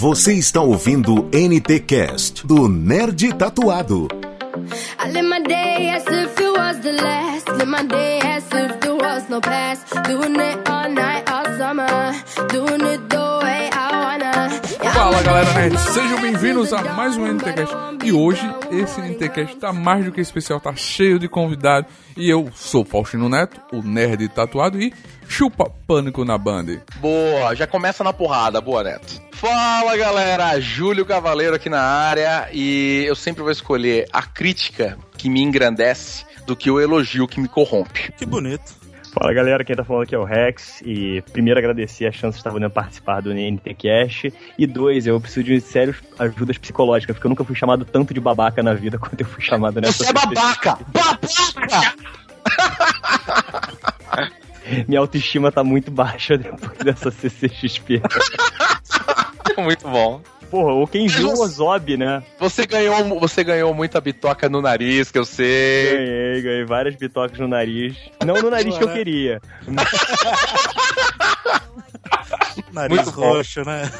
Você está ouvindo NT Cast do Nerd Tatuado. Doing it all night, all summer. Doing it wanna. Fala galera nerd, sejam bem-vindos a mais um NTCast. E hoje esse NTCast tá mais do que especial, tá cheio de convidados. E eu sou Faustino Neto, o nerd tatuado e chupa pânico na banda. Boa, já começa na porrada, boa Neto. Fala galera, Júlio Cavaleiro aqui na área e eu sempre vou escolher a crítica que me engrandece do que o elogio que me corrompe. Que bonito. Fala galera, quem tá falando aqui é o Rex. E primeiro agradecer a chance de estar podendo participar do NT Cash. E dois, eu preciso de sérias ajudas psicológicas, porque eu nunca fui chamado tanto de babaca na vida quanto eu fui chamado nessa. Você é babaca! Babaca! Minha autoestima tá muito baixa depois dessa CCXP. muito bom. Porra, ou quem viu o Ozob, né? Você ganhou, você ganhou muita bitoca no nariz, que eu sei. Ganhei, ganhei várias bitocas no nariz. Não no nariz que eu queria. Nariz Muito roxo, né?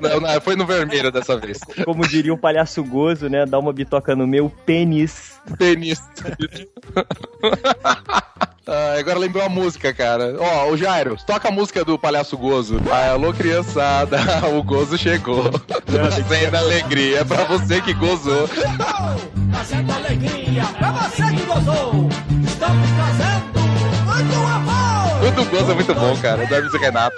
Não, não, foi no vermelho dessa vez. Como diria um palhaço gozo, né? Dá uma bitoca no meu pênis. Pênis. Ah, agora lembrou a música, cara. Ó, oh, o Jairo, toca a música do Palhaço Gozo. Ah, alô, criançada, o gozo chegou. Trazendo alegria é pra você que gozou. Trazendo alegria pra você que gozou. Estamos trazendo muito amor. Tudo gozo é muito bom, cara. Da música Renato.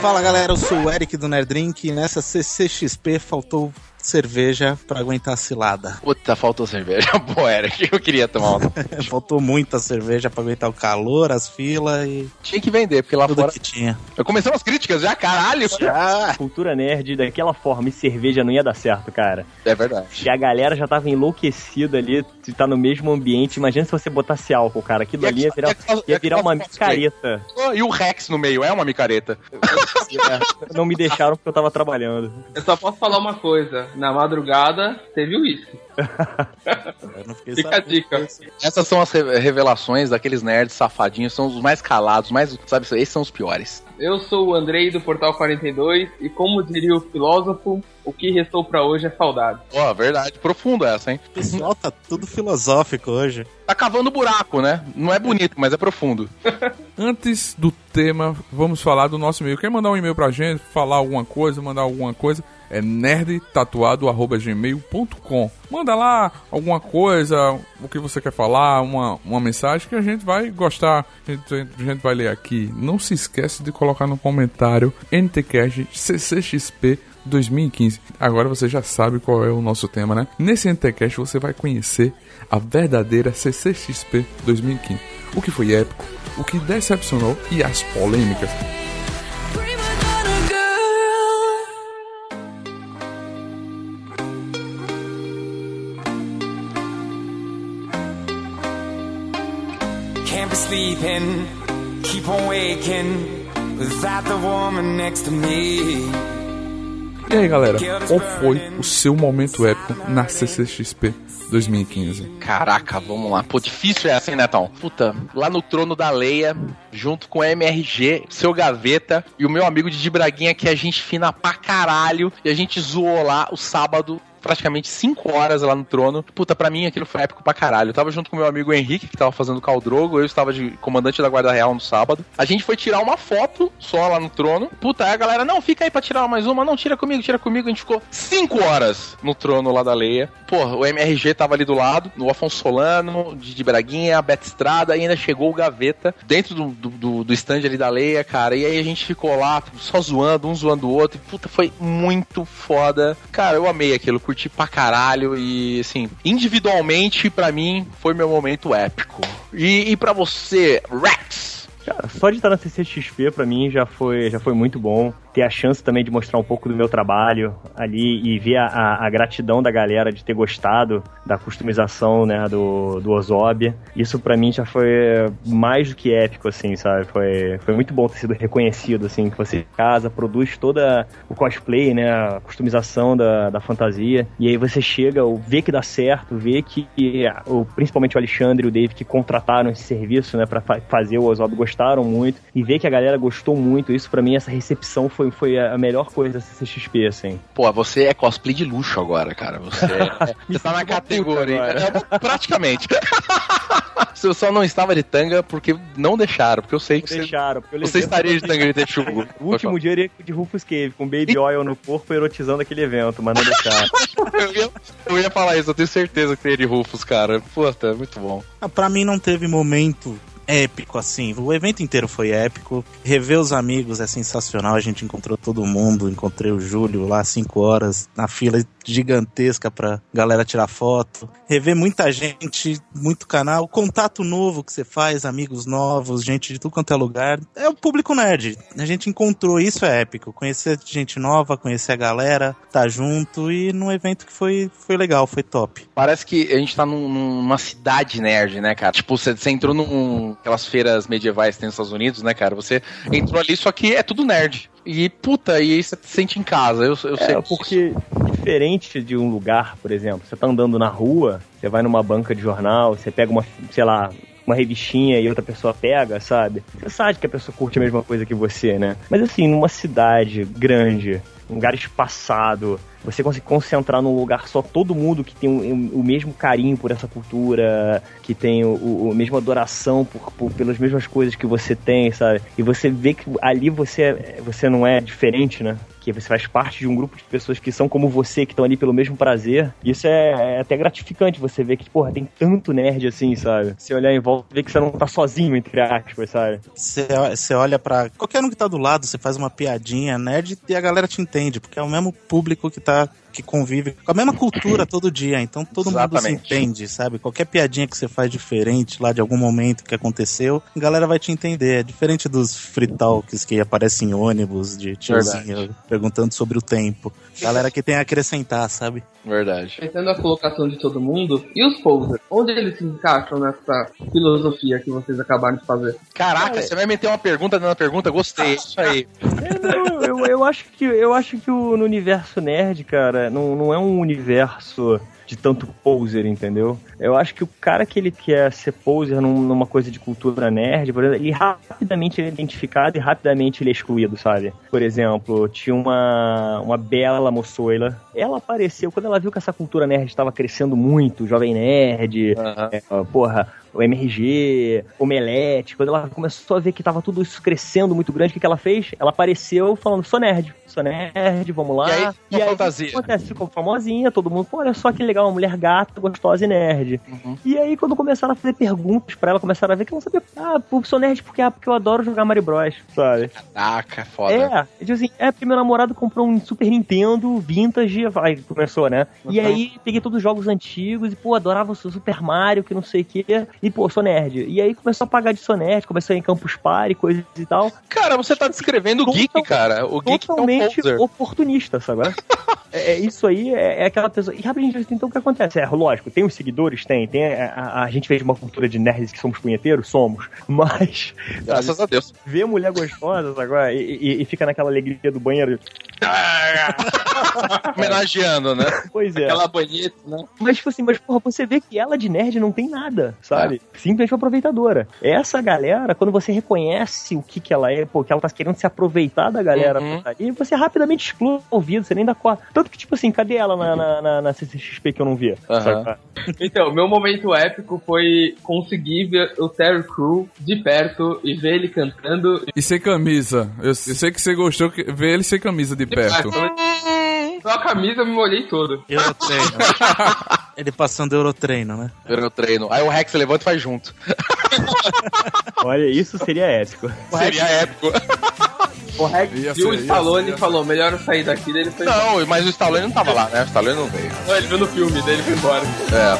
Fala, galera. Eu sou o Eric do Nerd Drink. Nessa CCXP faltou cerveja para aguentar a cilada. Puta, faltou cerveja. Pô, era que eu queria tomar uma. faltou muita cerveja para aguentar o calor, as filas e. Tinha que vender, porque lá Tudo fora. que tinha. Eu comecei umas críticas já, caralho. Já. Cultura nerd daquela forma e cerveja não ia dar certo, cara. É verdade. E a galera já tava enlouquecida ali, tá no mesmo ambiente. Imagina se você botasse álcool, cara. Aquilo ali ia virar, ia virar uma micareta. E o Rex no meio, é uma micareta. não me deixaram porque eu tava trabalhando. Eu só posso falar uma coisa na madrugada teve uísque. Fica a dica. Essas são as revelações daqueles nerds safadinhos, são os mais calados, mais, sabe, esses são os piores. Eu sou o Andrei do Portal 42 e como diria o filósofo, o que restou para hoje é saudade. Ó, oh, verdade, profundo essa, hein? O pessoal tá tudo filosófico hoje. Tá cavando buraco, né? Não é bonito, mas é profundo. Antes do tema, vamos falar do nosso e-mail. Quer mandar um e-mail pra gente, falar alguma coisa, mandar alguma coisa? É nerdtatuado@gmail.com. Manda lá alguma coisa, o que você quer falar, uma, uma mensagem que a gente vai gostar, a gente, a gente vai ler aqui. Não se esquece de colocar no comentário NTCast CCXP 2015. Agora você já sabe qual é o nosso tema, né? Nesse NTCast você vai conhecer a verdadeira CCXP 2015. O que foi épico, o que decepcionou e as polêmicas. Sleeping, keep on waking without the woman next to me. E aí, galera, qual foi o seu momento épico na CCXP 2015? Caraca, vamos lá. Pô, difícil é assim, Netão? Puta, lá no trono da Leia, junto com a MRG, seu Gaveta e o meu amigo de Braguinha, que é gente fina pra caralho. E a gente zoou lá o sábado praticamente 5 horas lá no trono. Puta, pra mim aquilo foi épico pra caralho. Eu tava junto com meu amigo Henrique, que tava fazendo Caldrogo, eu estava de comandante da Guarda Real no sábado. A gente foi tirar uma foto só lá no trono. Puta, aí a galera, não, fica aí pra tirar mais uma. Não, tira comigo, tira comigo. A gente ficou 5 horas no trono lá da Leia. Porra, o MRG tava ali do lado, o Afonso Solano, de Braguinha, a Beto Estrada, e ainda chegou o Gaveta dentro do, do, do stand ali da Leia, cara. E aí a gente ficou lá, só zoando, um zoando o outro. Puta, foi muito foda. Cara, eu amei aquilo, curti pra caralho e, assim, individualmente, para mim, foi meu momento épico. E, e para você, Rex? Cara, só de estar na CCXP pra mim já foi, já foi muito bom ter a chance também de mostrar um pouco do meu trabalho ali e ver a, a, a gratidão da galera de ter gostado da customização, né, do, do Ozob. Isso para mim já foi mais do que épico, assim, sabe? Foi, foi muito bom ter sido reconhecido, assim, que você casa, produz toda o cosplay, né, a customização da, da fantasia, e aí você chega, vê que dá certo, vê que, o, principalmente o Alexandre e o Dave que contrataram esse serviço, né, pra fa fazer o Ozob gostaram muito. E ver que a galera gostou muito, isso para mim, essa recepção foi, foi a melhor coisa da CCXP, assim. Pô, você é cosplay de luxo agora, cara. Você, é, você tá na categoria. É, praticamente. eu só não estava de tanga porque não deixaram, porque eu sei que deixaram, você, você estaria de tanga de texugo. O último dia eu iria de Rufus Cave, com baby oil no corpo, erotizando aquele evento, mas não deixaram. eu, ia, eu, ia, falar isso, eu tenho certeza que teria de Rufus, cara. Puta, é muito bom. Ah, pra mim não teve momento épico, assim. O evento inteiro foi épico. Rever os amigos é sensacional. A gente encontrou todo mundo. Encontrei o Júlio lá, 5 horas, na fila gigantesca pra galera tirar foto. Rever muita gente, muito canal. Contato novo que você faz, amigos novos, gente de tudo quanto é lugar. É o público nerd. A gente encontrou isso, é épico. Conhecer gente nova, conhecer a galera, tá junto e num evento que foi, foi legal, foi top. Parece que a gente tá num, numa cidade nerd, né, cara? Tipo, você, você entrou num aquelas feiras medievais que tem nos Estados Unidos, né, cara? Você entrou ali, só que é tudo nerd. E, puta, e aí você se sente em casa. Eu, eu é, sei porque diferente de um lugar, por exemplo, você tá andando na rua, você vai numa banca de jornal, você pega uma, sei lá, uma revistinha e outra pessoa pega, sabe? Você sabe que a pessoa curte a mesma coisa que você, né? Mas assim, numa cidade grande, um lugar espaçado, você consegue concentrar num lugar só todo mundo que tem o, o mesmo carinho por essa cultura, que tem o, o, a mesma adoração por, por, pelas mesmas coisas que você tem, sabe? E você vê que ali você, você não é diferente, né? Que você faz parte de um grupo de pessoas que são como você, que estão ali pelo mesmo prazer. Isso é, é, até gratificante você ver que, porra, tem tanto nerd assim, sabe? Você olhar em volta e ver que você não tá sozinho, entre aspas, sabe? Você olha para qualquer um que tá do lado, você faz uma piadinha nerd e a galera te entende, porque é o mesmo público que tá que convive com a mesma cultura todo dia, então todo Exatamente. mundo se entende, sabe? Qualquer piadinha que você faz diferente lá de algum momento que aconteceu, a galera vai te entender. É diferente dos free talks que aparecem em ônibus de tiozinho perguntando sobre o tempo. Galera que tem a acrescentar, sabe? Verdade. Pensando a colocação de todo mundo, e os posers? Onde eles se encaixam nessa filosofia que vocês acabaram de fazer? Caraca, é. você vai meter uma pergunta dentro da pergunta? Gostei, isso aí. É, não, eu, eu, acho que, eu acho que o, no universo nerd, cara, não, não é um universo de tanto poser, entendeu? Eu acho que o cara que ele quer ser poser num, numa coisa de cultura nerd, por exemplo, ele rapidamente é identificado e rapidamente ele é excluído, sabe? Por exemplo, tinha uma, uma bela moçoila. Ela apareceu quando ela viu que essa cultura nerd estava crescendo muito, jovem nerd, uhum. é, porra, o MRG, Omelete, quando ela começou a ver que tava tudo isso crescendo muito grande, o que, que ela fez? Ela apareceu falando, sou nerd, sou nerd, vamos lá. E aí, e aí fantasia. acontece? Ficou famosinha, todo mundo, pô, olha só que legal, uma mulher gata, gostosa e nerd. Uhum. E aí, quando começaram a fazer perguntas pra ela, começaram a ver que ela não sabia, ah, sou nerd porque, ah, porque eu adoro jogar Mario Bros, sabe? Caraca, foda. É, tipo assim, é, porque meu namorado comprou um Super Nintendo vintage, vai, começou, né? Uhum. E aí, peguei todos os jogos antigos e, pô, adorava o Super Mario, que não sei o quê e, pô, sou nerd. E aí começou a pagar de sou nerd, começou a ir em Campus Party, coisas e tal. Cara, você tá descrevendo o geek, cara. O geek totalmente é um oportunista, sabe? é, é, isso aí é, é, aquela pessoa. E rapidinho, então o que acontece? É, lógico, tem os seguidores, tem. tem a, a, a gente fez uma cultura de nerds que somos punheteiros, somos. Mas. Graças sabe, a Deus. Vê mulher gostosa agora e, e, e, fica naquela alegria do banheiro. Homenageando, né? Pois é. Aquela banheta, né? Mas, tipo assim, mas porra, você vê que ela de nerd não tem nada, sabe? É. Simplesmente aproveitadora. Essa galera, quando você reconhece o que que ela é, pô, que ela tá querendo se aproveitar da galera, uhum. e você rapidamente exclui o ouvido, você nem dá corda. Tanto que, tipo assim, cadê ela na, na, na, na CCXP que eu não via? Uhum. Então, meu momento épico foi conseguir ver o Terry Crew de perto e ver ele cantando. E sem camisa. Eu, eu sei que você gostou de ver ele sem camisa de perto. Só a camisa eu me molhei todo. Eurotreino. ele passando Eurotreino, né? Eurotreino. Aí o Rex levanta e faz junto. Olha, isso seria épico. Seria épico. O Rex viu o Stallone e falou, melhor eu sair daqui dele foi Não, embora. mas o Stallone não tava lá, né? O Stallone não veio. Não, ele viu no filme, dele foi embora. É.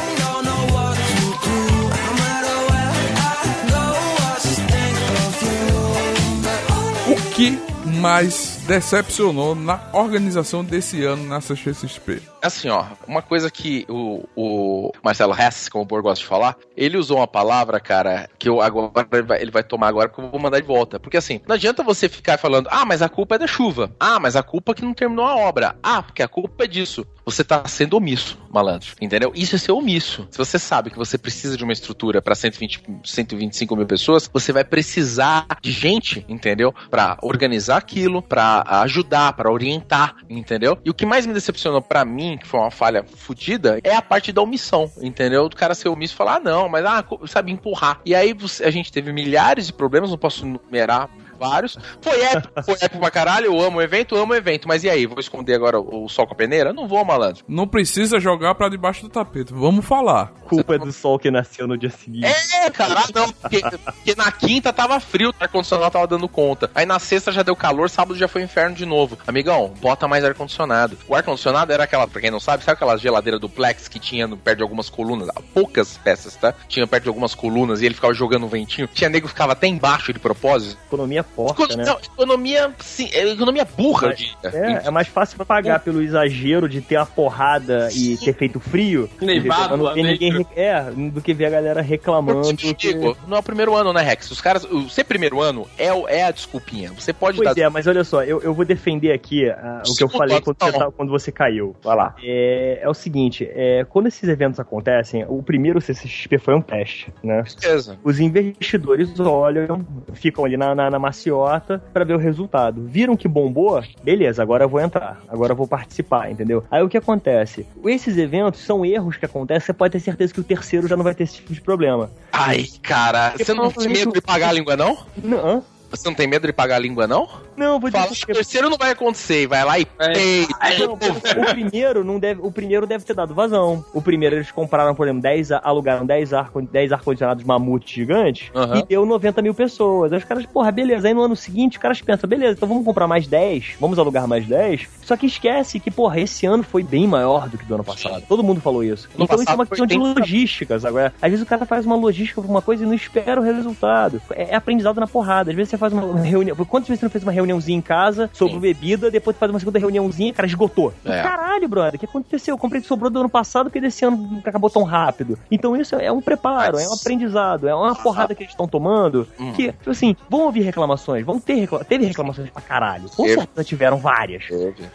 O que mais decepcionou na organização desse ano na CXP? Assim, ó, uma coisa que o, o Marcelo Hess, como o Bor gosta de falar, ele usou uma palavra, cara, que eu agora ele vai, tomar agora porque eu vou mandar de volta. Porque assim, não adianta você ficar falando, ah, mas a culpa é da chuva. Ah, mas a culpa é que não terminou a obra. Ah, porque a culpa é disso. Você tá sendo omisso, malandro. Entendeu? Isso é ser omisso. Se você sabe que você precisa de uma estrutura para 120, 125 mil pessoas, você vai precisar de gente, entendeu? Para organizar aquilo, para ajudar, para orientar, entendeu? E o que mais me decepcionou para mim, que foi uma falha fodida, é a parte da omissão, entendeu? Do cara ser omisso e falar, ah, não, mas ah, sabe empurrar. E aí a gente teve milhares de problemas, não posso numerar vários. Foi épico, foi épico pra caralho. Eu amo o evento, amo o evento. Mas e aí, vou esconder agora o, sol com a peneira? Não vou, malandro. Não precisa jogar pra debaixo do tapete. Vamos falar. Culpa é do sol que nasceu no dia seguinte. É, cara, não. Porque, porque na quinta tava frio, o ar-condicionado tava dando conta. Aí na sexta já deu calor, sábado já foi inferno de novo. Amigão, bota mais ar-condicionado. O ar-condicionado era aquela, pra quem não sabe, sabe aquela geladeira duplex que tinha no, perto de algumas colunas? Poucas peças, tá? Tinha perto de algumas colunas e ele ficava jogando um ventinho. Tinha nego que ficava até embaixo de propósito. Economia porca, né? Não, economia, sim, é economia burra, Mas, É, é mais fácil pagar pelo exagero de ter a porrada e ter feito frio. Nevado, não ninguém É, do que ver a galera reclamando. Que... Não é o primeiro ano, né, Rex? Os caras. O ser primeiro ano é, é a desculpinha. Você pode pois dar. é, mas olha só, eu, eu vou defender aqui uh, o que eu falei quando você, tá, quando você caiu. Vai lá. É, é o seguinte: é, quando esses eventos acontecem, o primeiro CCXP foi um teste, né? Certeza. Os investidores olham, ficam ali na, na, na maciota para ver o resultado. Viram que bombou? Beleza, agora eu vou entrar. Agora eu vou participar, entendeu? Aí o que acontece? Esses eventos são erros que acontecem, você pode ter certeza que o terceiro já não vai ter esse tipo de problema. Ai, cara, Porque você não tem medo de pagar a língua, não? Não. Você não tem medo de pagar a língua, não? Não, vou dizer. o terceiro não vai acontecer, vai lá e é. Não, o primeiro não deve, o primeiro deve ter dado vazão. O primeiro eles compraram, por exemplo, 10, alugaram 10 ar, 10 ar-condicionados mamute gigantes uhum. e deu 90 mil pessoas. Aí os caras, porra, beleza. Aí no ano seguinte os caras pensam, beleza, então vamos comprar mais 10, vamos alugar mais 10. Só que esquece que, porra, esse ano foi bem maior do que do ano passado. Todo mundo falou isso. No então isso é uma questão de logísticas agora. Às vezes o cara faz uma logística pra uma coisa e não espera o resultado. É, é aprendizado na porrada. Às vezes você faz uma reunião. Quantas vezes você não fez uma reuniãozinha em casa sobre Sim. bebida, depois faz uma segunda reuniãozinha, cara, esgotou. É. Caralho, brother, o que aconteceu? Eu comprei que sobrou do ano passado porque desse ano acabou tão rápido. Então isso é um preparo, é um aprendizado, é uma porrada que eles estão tomando. Hum. Que, tipo assim, vão ouvir reclamações, vão ter reclamações. Teve reclamações pra caralho. Com certeza tiveram várias.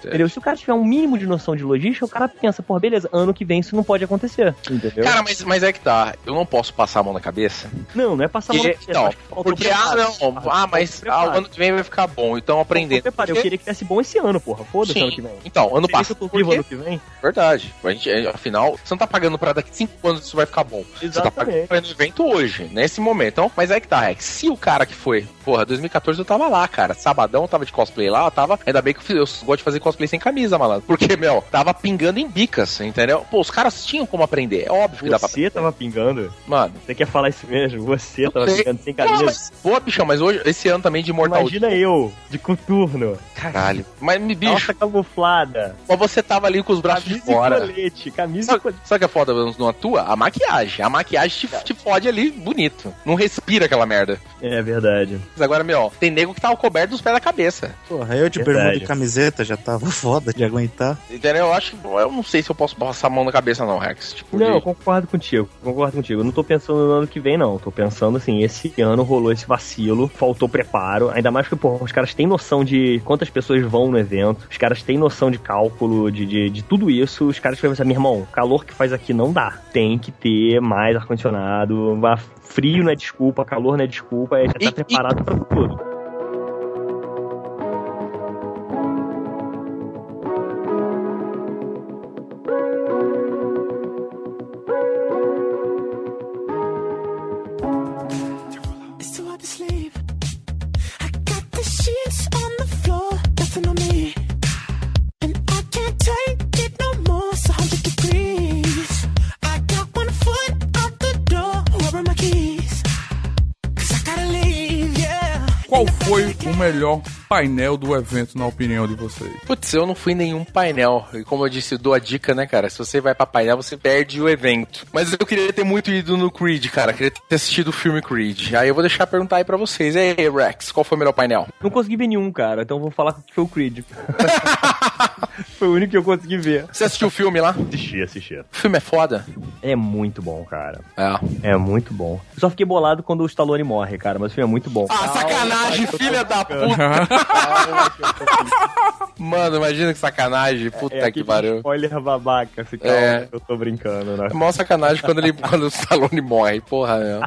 Entendeu? Se o cara tiver um mínimo de noção de logística, o cara pensa, pô, beleza, ano que vem isso não pode acontecer. Entendeu? Cara, mas, mas é que tá. Eu não posso passar a mão na cabeça. Não, não é passar a mão na cabeça. Não, porque, ah, não, ah, mas ah, o ano que vem vai ficar bom, então aprendendo. Eu, porque... eu queria que tivesse bom esse ano, porra. Foda-se ano que vem. Então, ano passado. vivo ano que vem. Verdade. A gente, afinal, você não tá pagando pra daqui 5 anos isso vai ficar bom. Exatamente. Você tá pagando pra no evento hoje, nesse momento. Então, mas é que tá, Rex. Se o cara que foi, porra, 2014 eu tava lá, cara. Sabadão eu tava de cosplay lá, eu tava. Ainda bem que eu, eu gosto de fazer cosplay sem camisa, malandro. Porque, meu, tava pingando em bicas, entendeu? Pô, os caras tinham como aprender. É óbvio que Você dá pra. Você tava pingando? Mano. Você quer falar isso mesmo? Você tava pingando sem camisa. Pô, mas, pô, bichão, mas hoje, esse ano também de Mortal Imagina eu, de coturno. Caralho. Mas me bicho. Nossa, camuflada. Mas você tava ali com os braços camisa de fora. Colete, camisa sabe, colete. Sabe que é foda não atua? A maquiagem. A maquiagem te, te fode ali bonito. Não respira aquela merda. É verdade. Mas agora, meu, tem nego que tava coberto dos pés da cabeça. Porra, eu de bermuda e camiseta já tava foda de aguentar. Entendeu? Eu acho que. Eu não sei se eu posso passar a mão na cabeça, não, Rex. Tipo, não, de... eu concordo contigo. Concordo contigo. Eu não tô pensando no ano que vem, não. Tô pensando assim, esse ano rolou esse vacilo, faltou preparo. Ainda mais que, porra, os caras têm noção de quantas pessoas vão no evento. Os caras têm noção de cálculo, de, de, de tudo isso. Os caras pensam, meu irmão, o calor que faz aqui não dá. Tem que ter mais ar-condicionado. Frio não é desculpa, calor não é desculpa. É tá preparado pra tudo. Melhor painel do evento, na opinião de vocês? Putz, eu não fui em nenhum painel. E como eu disse, dou a dica, né, cara? Se você vai pra painel, você perde o evento. Mas eu queria ter muito ido no Creed, cara. Eu queria ter assistido o filme Creed. Aí eu vou deixar perguntar aí pra vocês. E aí, Rex, qual foi o melhor painel? Não consegui ver nenhum, cara. Então vou falar que foi o Creed. foi o único que eu consegui ver. Você assistiu o filme lá? Assisti, assisti. O filme é foda? É muito bom, cara. É. É muito bom. Eu só fiquei bolado quando o Stallone morre, cara, mas o filme é muito bom. Ah, sacanagem, filha da puta! Mano, imagina que sacanagem. Puta é, que pariu. Spoiler babaca, se calma, é. eu tô brincando, né? É mó sacanagem quando, ele, quando o Stallone morre, porra, meu.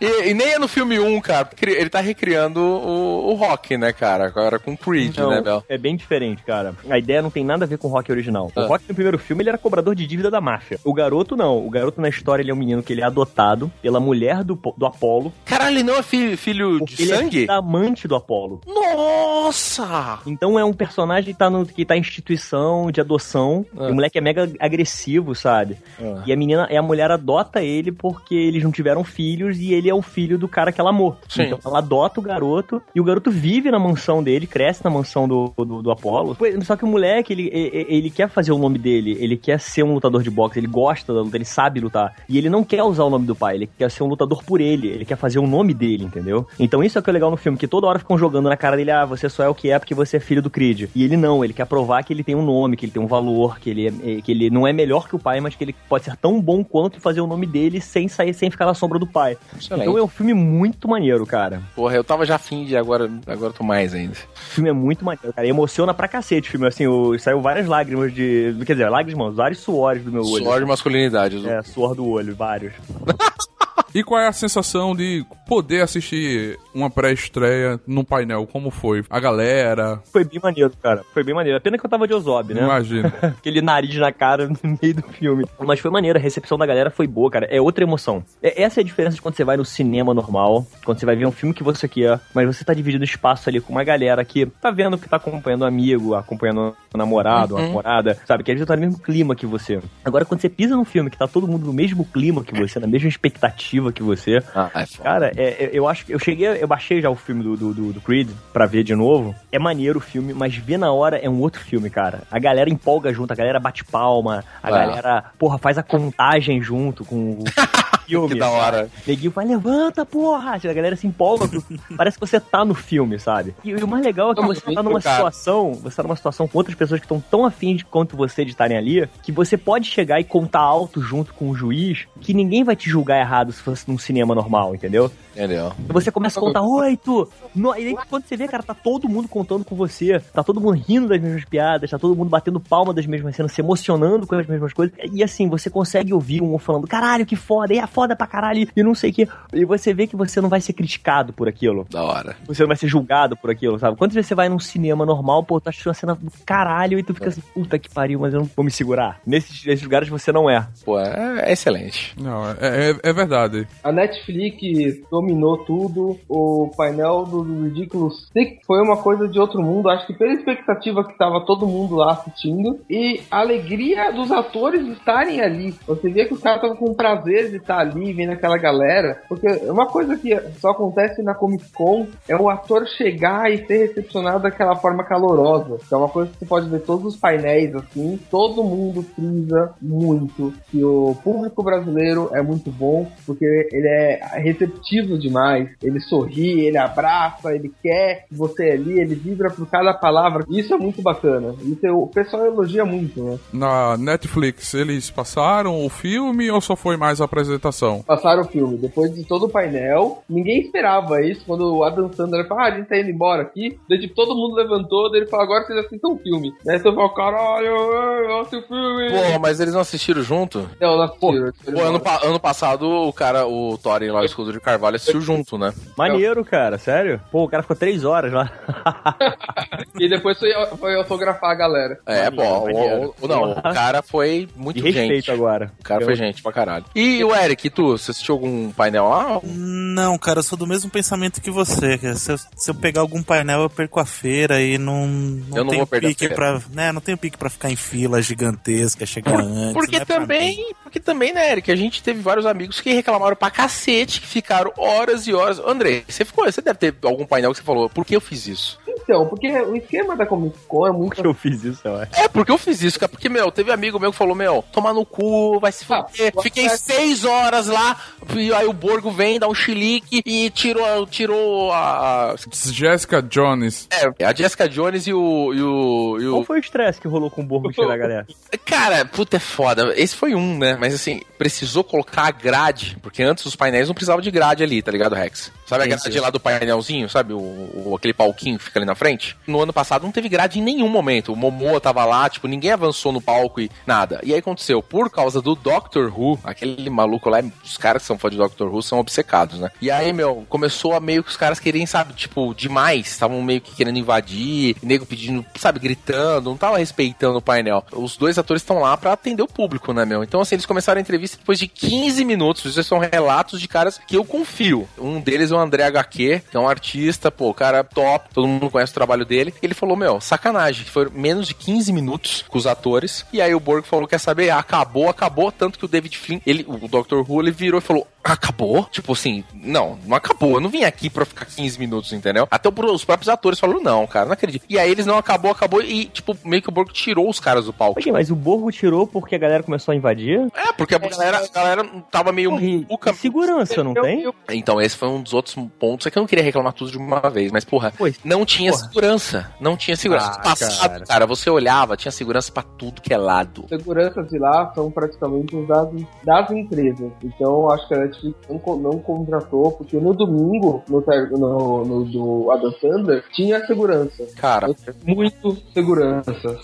E, e, nem é no filme 1, cara, porque ele tá recriando o, o Rock, né, cara? Agora com Creed, não, né, Bel? É bem diferente, cara. A ideia não tem nada a ver com o Rock original. Ah. O Rock no primeiro filme ele era cobrador de dívida da máfia. O garoto não. O garoto na história ele é um menino que ele é adotado pela mulher do, do Apolo. Caralho, ele não é filho, filho de é sangue? Ele é amante do Apolo. Nossa! Então é um personagem que tá, no, que tá em instituição de adoção. Ah. E o moleque é mega agressivo, sabe? Ah. E a menina, e a mulher adota ele porque eles não tiveram filhos e ele é o filho do cara que ela amou. Sim. Então ela adota o garoto e o garoto vive na mansão dele, cresce na mansão do, do, do Apolo. Só que o moleque, ele, ele, ele quer fazer o nome dele, ele quer ser um lutador de boxe, ele gosta da luta, ele sabe lutar. E ele não quer usar o nome do pai, ele quer ser um lutador por ele, ele quer fazer o nome dele, entendeu? Então isso é o que é legal no filme, que toda hora ficam jogando na cara dele, ah, você só é o que é porque você é filho do Creed. E ele não, ele quer provar que ele tem um nome, que ele tem um valor, que ele, é, que ele não é melhor que o pai, mas que ele pode ser tão bom quanto fazer o nome dele sem sair, sem ficar na sombra do pai. Excelente. Então é um filme muito maneiro, cara. Porra, eu tava já afim de agora, agora tô mais ainda. O filme é muito maneiro, cara. E emociona pra cacete o filme, assim, o, saiu várias lágrimas de. Quer dizer, lágrimas, vários suores do meu olho. Suor de masculinidade. É, suor do olho, vários. E qual é a sensação de poder assistir uma pré-estreia num painel? Como foi? A galera? Foi bem maneiro, cara. Foi bem maneiro. Pena que eu tava de Ozob, né? Imagina. Aquele nariz na cara no meio do filme. Mas foi maneiro. A recepção da galera foi boa, cara. É outra emoção. É, essa é a diferença de quando você vai no cinema normal, quando você vai ver um filme que você quer, mas você tá dividindo espaço ali com uma galera que tá vendo que tá acompanhando um amigo, acompanhando um namorado, uhum. uma namorada, sabe? Que às vezes tá no mesmo clima que você. Agora, quando você pisa num filme que tá todo mundo no mesmo clima que você, na mesma expectativa que você. Ah, é Cara, é, é, eu acho que eu cheguei, eu baixei já o filme do, do, do Creed pra ver de novo. É maneiro o filme, mas ver na hora é um outro filme, cara. A galera empolga junto, a galera bate palma, a ah. galera, porra, faz a contagem junto com o. filme. que da hora. Neguinho vai, levanta, porra! A galera se empolga. parece que você tá no filme, sabe? E, e o mais legal é que você tá numa situação, você tá numa situação com outras pessoas que estão tão afim de quanto você de estarem ali, que você pode chegar e contar alto junto com o juiz, que ninguém vai te julgar errado se fosse num cinema normal, entendeu? Entendeu? Você começa a contar, oito! No, e aí, quando você vê, cara, tá todo mundo contando com você, tá todo mundo rindo das mesmas piadas, tá todo mundo batendo palma das mesmas cenas, se emocionando com as mesmas coisas. E assim, você consegue ouvir um falando, caralho, que foda, e a foda pra caralho, e não sei o que. E você vê que você não vai ser criticado por aquilo. Da hora. Você não vai ser julgado por aquilo, sabe? Quantas vezes você vai num cinema normal, pô, tá assistindo uma cena do caralho e tu fica é. assim, puta que pariu, mas eu não vou me segurar. Nesses, nesses lugares você não é. Pô, é, é excelente. Não, é, é, é, verdade. A Netflix dominou tudo, o painel do Ridiculous Six foi uma coisa de outro mundo, acho que pela expectativa que tava todo mundo lá assistindo e a alegria dos atores estarem ali. Você via que os caras estavam com prazer de estar ali, vendo aquela galera. Porque uma coisa que só acontece na Comic Con é o ator chegar e ser recepcionado daquela forma calorosa. Que é uma coisa que você pode ver todos os painéis assim. Todo mundo frisa muito que o público brasileiro é muito bom, porque ele é receptivo demais. Ele sorri, ele abraça, ele quer você ali, ele vibra por cada palavra. Isso é muito bacana. Isso é, o pessoal elogia muito, né? Na Netflix, eles passaram o filme ou só foi mais a apresentação? Passaram o filme. Depois de todo o painel, ninguém esperava isso. Quando o Adam Sandler falou, ah, a gente tá indo embora aqui. Daí, tipo, todo mundo levantou, daí ele falou, agora vocês assistam o filme. Daí você falou, caralho, olha o filme. Pô, mas eles não assistiram junto? Não, não assistiram. Pô, pô ano, ano, passado, o cara, o Thorin lá, o escudo de Carvalho, assistiu junto, né? Maneiro, cara, sério. Pô, o cara ficou três horas lá. e depois foi, foi autografar a galera. É, bom. O, o, não, o cara foi muito de gente. agora. O cara foi gente pra caralho. E o Eric, tu, você assistiu algum painel lá? Não, cara, eu sou do mesmo pensamento que você. Se eu, se eu pegar algum painel, eu perco a feira e não, não, eu não tenho vou pique pra. Né, não tenho pique pra ficar em fila gigantesca, chegar antes. Porque né, também, porque também, né, Eric, a gente teve vários amigos que reclamaram pra cacete, que ficaram horas e horas. André, você ficou, você deve ter algum painel que você falou, por que eu fiz isso? Então, porque o esquema da Comic Con é muito. Porque eu fiz isso, eu acho. É, porque eu fiz isso, cara. Porque, meu, teve amigo meu que falou, meu, tomar no cu, vai se Ah, fuder. Fiquei seis horas lá, e aí o Borgo vem, dá um chilique e tirou, tirou a. Jessica Jones. É, a Jessica Jones e o. E o, e o Qual foi o estresse que rolou com o Borgo tirar a galera? Cara, puta, é foda. Esse foi um, né? Mas assim, precisou colocar a grade, porque antes os painéis não precisavam de grade ali, tá ligado, Rex? Sabe a grade sim. lá do painelzinho, sabe? O, o- aquele palquinho que fica ali na frente? No ano passado não teve grade em nenhum momento. O Momoa tava lá, tipo, ninguém avançou no palco e nada. E aí aconteceu, por causa do Doctor Who, aquele maluco lá, os caras que são fãs de Doctor Who são obcecados, né? E aí, meu, começou a meio que os caras querem, sabe, tipo, demais. Estavam meio que querendo invadir, nego pedindo, sabe, gritando, não tava respeitando o painel. Os dois atores estão lá pra atender o público, né, meu? Então, assim, eles começaram a entrevista depois de 15 minutos. Isso são relatos de caras que eu confio. Um deles é o André HQ, que é um artista, pô, cara top, todo mundo conhece o trabalho dele. Ele falou, meu, sacanagem, que foi menos de 15 minutos com os atores. E aí o Borg falou, quer saber? Acabou, acabou. Tanto que o David Flynn, ele, o Dr. Who, ele virou e falou, acabou? Tipo assim, não, não acabou. Eu não vim aqui pra ficar 15 minutos, entendeu? Até os próprios atores falaram, não, cara, não acredito. E aí eles não acabou, acabou e, tipo, meio que o Borg tirou os caras do palco. Ok, mas o Borgo tirou porque a galera começou a invadir? É, porque a galera, a galera tava meio Porra, segurança, não tem? Então, esse foi um dos outros pontos. É que eu não queria reclamar tudo de uma vez, mas, porra, Pois, não tinha porra. segurança. Não tinha segurança. Ah, No passado, cara. cara. você olhava, tinha segurança pra tudo que é lado. seguranças de lá são praticamente os das, das empresas. Então acho que a Netflix não, não contratou, porque no domingo, no, no, no do Adam Sandler, tinha segurança. Cara, Muito segurança.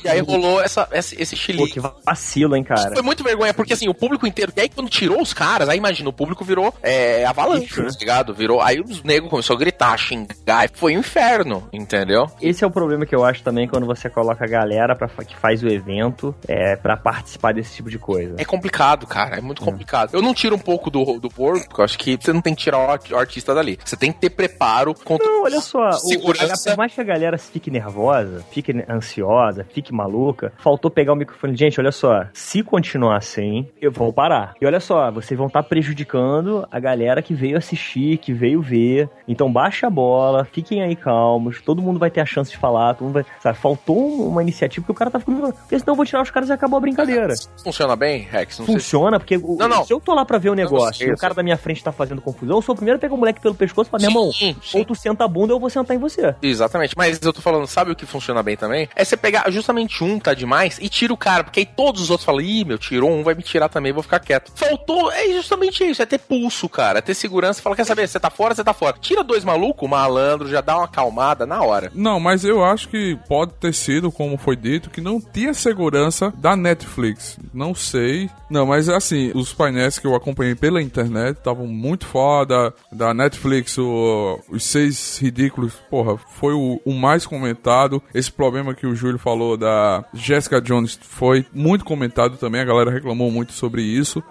E aí rolou essa, esse, esse Pô, chilique. que vacilo, hein, cara. Foi muito vergonha, porque assim, o público inteiro. E aí, quando tirou os caras, aí imagina, o público virou é, avalanche, tá ligado? Virou. Aí os negros começou a gritar, xingar. e Foi um inferno, entendeu? Esse é o problema que eu acho também quando você coloca a galera pra, que faz o evento é, pra participar desse tipo de coisa. É complicado, cara. É muito complicado. Eu não tiro um pouco do, do porco, porque eu acho que você não tem que tirar o art- o artista dali. Você tem que ter preparo contra. Não, olha só, o, Segurança. por mais que a galera fique nervosa, fique ansiosa, fique maluca, faltou pegar o microfone. Gente, olha só, se continuar assim, eu vou parar. E olha só, vocês vão estar prejudicando a galera que veio assistir, que veio ver. Então baixa a bola, fiquem aí calmos, todo mundo vai ter a chance de falar, todo mundo vai. Sabe, faltou um- uma iniciativa que o cara tá ficando. Porque senão eu vou tirar os caras e acabou a brincadeira. Funciona bem, Rex? Não sei se- Funciona, porque o- Não, não. se eu tô lá pra ver o negócio sei, e o cara da minha frente tá fazendo confusão, eu sou o primeiro a pegar o moleque pelo pescoço e falar, meu irmão, ou tu senta a bunda ou eu vou sentar em você. Exatamente, mas eu tô falando, sabe o que funciona bem também? É você pegar justamente um, tá demais, e tira o cara, porque aí todos os outros falam, ih, meu, tirou um, vai me tirar também, vou ficar quieto. Faltou, é justamente isso, é ter pulso, cara, é ter segurança, fala, quer saber, você tá fora, você tá fora. Tira dois malucos, malandro, já dá uma acalmada na hora. Não, mas eu acho que pode ter sido, como foi dito, que não tinha segurança da Netflix. Não sei. Não, mas assim, os painéis que eu acompanhei pela internet estavam muito foda. Da Netflix, o- os seis ridículos, porra, foi o, o mais comentado. Esse problema que o Júlio falou da Jessica Jones foi muito comentado também. A galera reclamou muito sobre isso.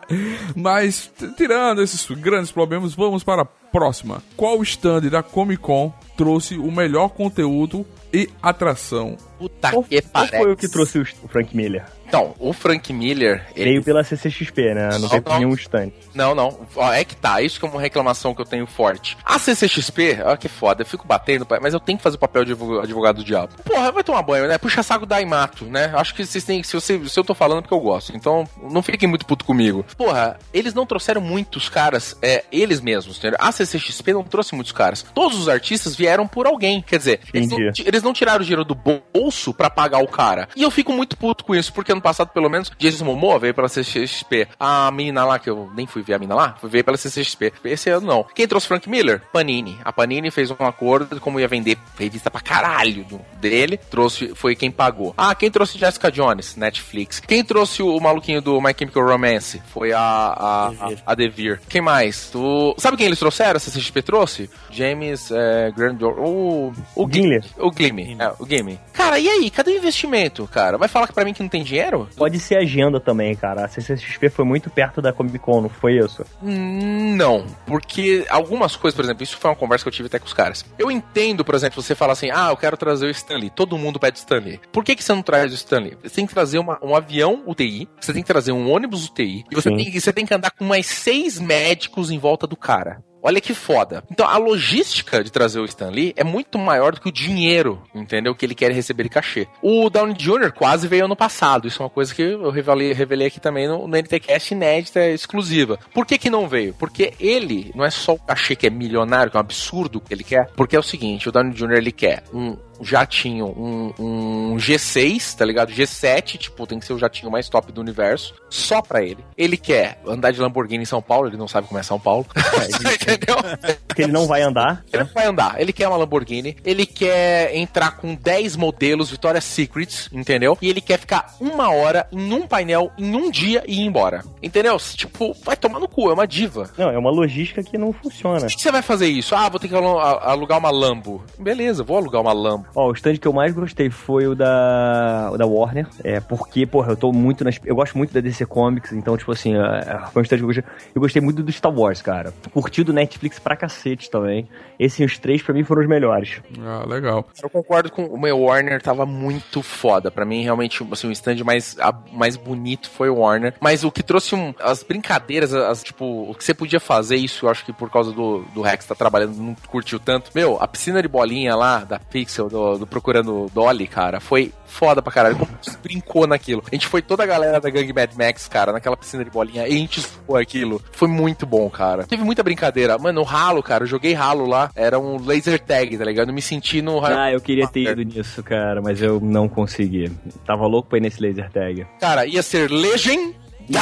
Mas, tirando esses grandes problemas, vamos para a próxima. Qual stand da Comic Con trouxe o melhor conteúdo e atração? Puta Qual, que qual pariu. foi o que trouxe o o Frank Miller? Então, o Frank Miller, ele Veio pela CCXP, né? Não Não, veio por não. nenhum stand. Não, não. Ó, é que tá. Isso que é uma reclamação que eu tenho forte. A CCXP, ó que foda, eu fico batendo, mas eu tenho que fazer o papel de advog- advogado do diabo. Porra, vai tomar banho, né? Puxa saco da Imato, né? Acho que vocês têm. Se, você, se eu tô falando é porque eu gosto. Então, não fiquem muito puto comigo. Porra, eles não trouxeram muitos caras, é, eles mesmos, entendeu? A CCXP não trouxe muitos caras. Todos os artistas vieram por alguém. Quer dizer, eles não, eles não tiraram o dinheiro do bolso pra pagar o cara. E eu fico muito puto com isso, porque ano passado, pelo menos, Jason Momoa veio pela CCXP. A menina lá, que eu nem fui ver a menina lá, veio pela CCXP. Esse ano não. Quem trouxe Frank Miller? Panini. A Panini fez um acordo de como ia vender revista pra caralho do- dele. Trouxe, foi quem pagou. Ah, quem trouxe Jessica Jones? Netflix. Quem trouxe o, maluquinho do My Chemical Romance? Foi a, a, a, a Devir. Quem mais? Tu... Sabe quem eles trouxeram? A CCXP trouxe? James é, Grandor. O, o Gimli. o Glimmy. É, o Glimmy. Cara, e aí? Cadê o investimento, cara? Vai falar pra mim que não tem dinheiro? Pode ser agenda também, cara. A CCXP foi muito perto da Comic Con, não foi isso? Hum, Não, porque algumas coisas, por exemplo, isso foi uma conversa que eu tive até com os caras. Eu entendo, por exemplo, você fala assim, ah, eu quero trazer o Stanley. Todo mundo pede Stanley. Por que, que você não traz o Stanley? Você tem que trazer uma- um avião UTI, você tem que trazer um ônibus UTI, e você Sim. tem, e você tem que andar com mais seis médicos em volta do cara. Olha que foda. Então a logística de trazer o Stan Lee é muito maior do que o dinheiro, entendeu? Que ele quer receber de cachê. O Downey Jr. quase veio ano passado. Isso é uma coisa que eu revelei, revelei aqui também no, no NTCast inédita exclusiva. Por que que não veio? Porque ele não é só o cachê que é milionário, que é um absurdo que ele quer. Porque é o seguinte, o Downey Jr. ele quer um jatinho, um, um G6, tá ligado? G7, tipo, tem que ser o jatinho mais top do universo, só pra ele. Ele quer andar de Lamborghini em São Paulo, ele não sabe como é São Paulo. Entendeu? Porque ele não vai andar. Ele né? vai andar. Ele quer uma Lamborghini, ele quer entrar com 10 modelos Victoria's Secrets, entendeu? E ele quer ficar uma hora em um painel, em um dia e ir embora. Entendeu? Tipo, vai tomar no cu, é uma diva. Não, é uma logística que não funciona. Por que você vai fazer isso? Ah, vou ter que alugar uma Lambo. Beleza, vou alugar uma Lambo. Ó, o stand que eu mais gostei foi o da, o da Warner. É, porque, porra, eu tô muito nas. Eu gosto muito da DC Comics, então, tipo assim, é, foi um stand que eu gostei. Eu gostei muito do Star Wars, cara. Curti do Netflix pra cacete também. Esses os três, pra mim, foram os melhores. Ah, legal. Eu concordo com o meu Warner, tava muito foda. Pra mim, realmente, assim, o stand mais, a- mais bonito foi o Warner. Mas o que trouxe um, as brincadeiras, as, tipo, o que você podia fazer, isso eu acho que por causa do, do Rex tá trabalhando, não curtiu tanto. Meu, a piscina de bolinha lá, da Pixel, do, do Procurando Dolly, cara, foi foda pra caralho. Como você brincou naquilo. A gente foi toda a galera da Gang Mad Max, cara, naquela piscina de bolinha, e a gente zoou aquilo. Foi muito bom, cara. Teve muita brincadeira. Mano, o Halo, cara, eu joguei Halo lá, era um laser tag, tá ligado? Eu me senti no Ah, eu queria ter ido nisso, cara, mas eu não consegui. Tava louco pra ir nesse laser tag. Cara, ia ser Legend.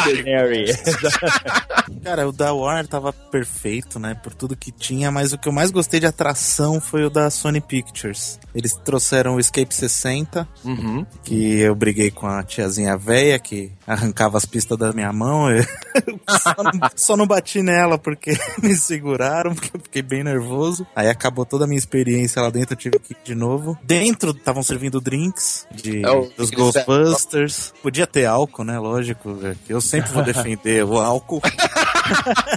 Cara, o da Warner tava perfeito, né? Por tudo que tinha, mas o que eu mais gostei de atração foi o da Sony Pictures. Eles trouxeram o Escape 60, Uhum. que eu briguei com a tiazinha véia que arrancava as pistas da minha mão. Eu só, não, só não bati nela porque me seguraram, porque eu fiquei bem nervoso. Aí acabou toda a minha experiência lá dentro, eu tive que ir de novo. Dentro estavam servindo drinks de, É dos Ghostbusters. Podia ter álcool, né? Lógico. Eu sempre vou defender o álcool.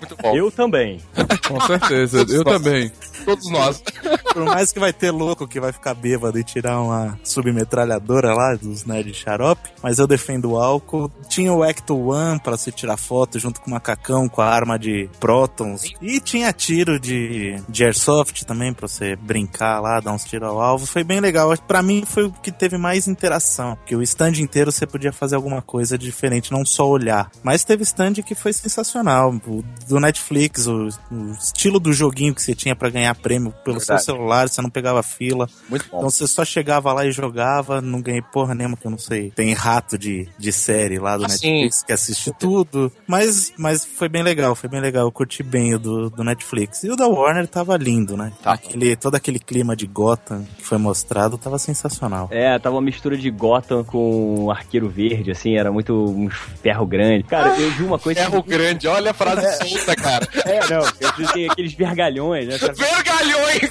Muito bom. Eu também. Com certeza. Eu também. Todos nós. Por mais que vai ter louco que vai ficar bêbado e tirar uma submetralhadora lá dos nerd xarope, mas eu defendo o álcool. Tinha o Ecto One pra se tirar foto junto com o macacão com a arma de prótons. E tinha tiro de, de airsoft também pra você brincar lá, dar uns tiros ao alvo. Foi bem legal. Pra mim foi o que teve mais interação, porque o stand inteiro você podia fazer alguma coisa diferente, não só olhar. Mas teve stand que foi sensacional. Do Netflix, o, o estilo do joguinho que você tinha pra ganhar prêmio pelo Verdade. seu celular, você não pegava fila. Muito bom. Então você só chegava lá e jogava, não ganhei porra nenhuma que eu não sei. Tem rato de, de série lá do Ah, Netflix que assiste tudo. Mas, mas foi bem legal, foi bem legal. Eu curti bem o do, do Netflix. E o da Warner tava lindo, né? Tava. Aquele, todo aquele clima de Gotham que foi mostrado tava sensacional. É, tava uma mistura de Gotham com Arqueiro Verde, assim, era muito um ferro grande. Cara, eu vi uma coisa. Ferro grande, olha a frase solta, cara. É, não, eu tem aqueles vergalhões, né? Os Vergalhões!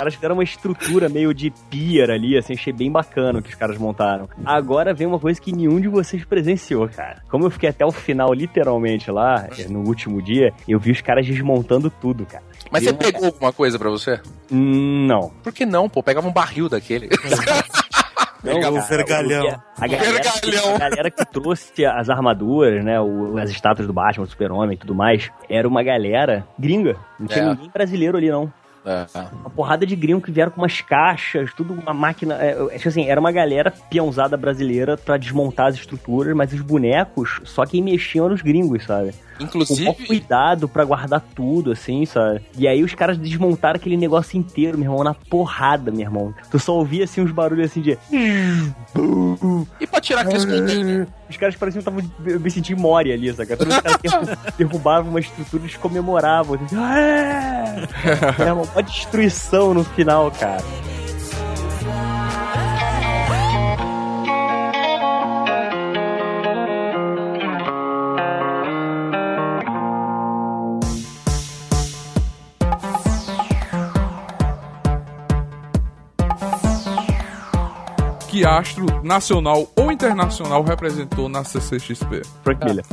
caras fizeram uma estrutura meio de pier ali, assim, achei bem bacana o que os caras montaram. Agora vem uma coisa que nenhum de vocês presenciou, cara. Como eu fiquei até o final, literalmente, lá, eh, no último dia, eu vi os caras desmontando tudo, cara. Mas você pegou alguma coisa pra você? Hum, Não. Por que não, pô? Pegava um barril daquele. Não, o cara, vergalhão. eu vi A, galera, Vergalhão. a galera que trouxe as armaduras, né? o- as estátuas do Batman, do Super-Homem e tudo mais, era uma galera gringa. Não tinha É. ninguém brasileiro ali, não. É. Uma porrada de gringo que vieram com umas caixas, tudo uma máquina. É, é, tipo assim, era uma galera peãozada brasileira pra desmontar as estruturas, mas os bonecos, só quem mexiam eram os gringos, sabe? Com Inclusive, cuidado pra guardar tudo, assim, sabe? E aí os caras desmontaram aquele negócio inteiro, meu irmão, na porrada, meu irmão. Tu só ouvia, assim, uns barulhos assim de. e pra tirar aqueles? Os caras pareciam que estavam. Eu me senti Mori ali, saca? Todos os caras derru- derrubavam uma estrutura e eles comemoravam. Assim! Era uma destruição no final, cara. Que astro nacional ou internacional representou na CCXP? Frank Miller.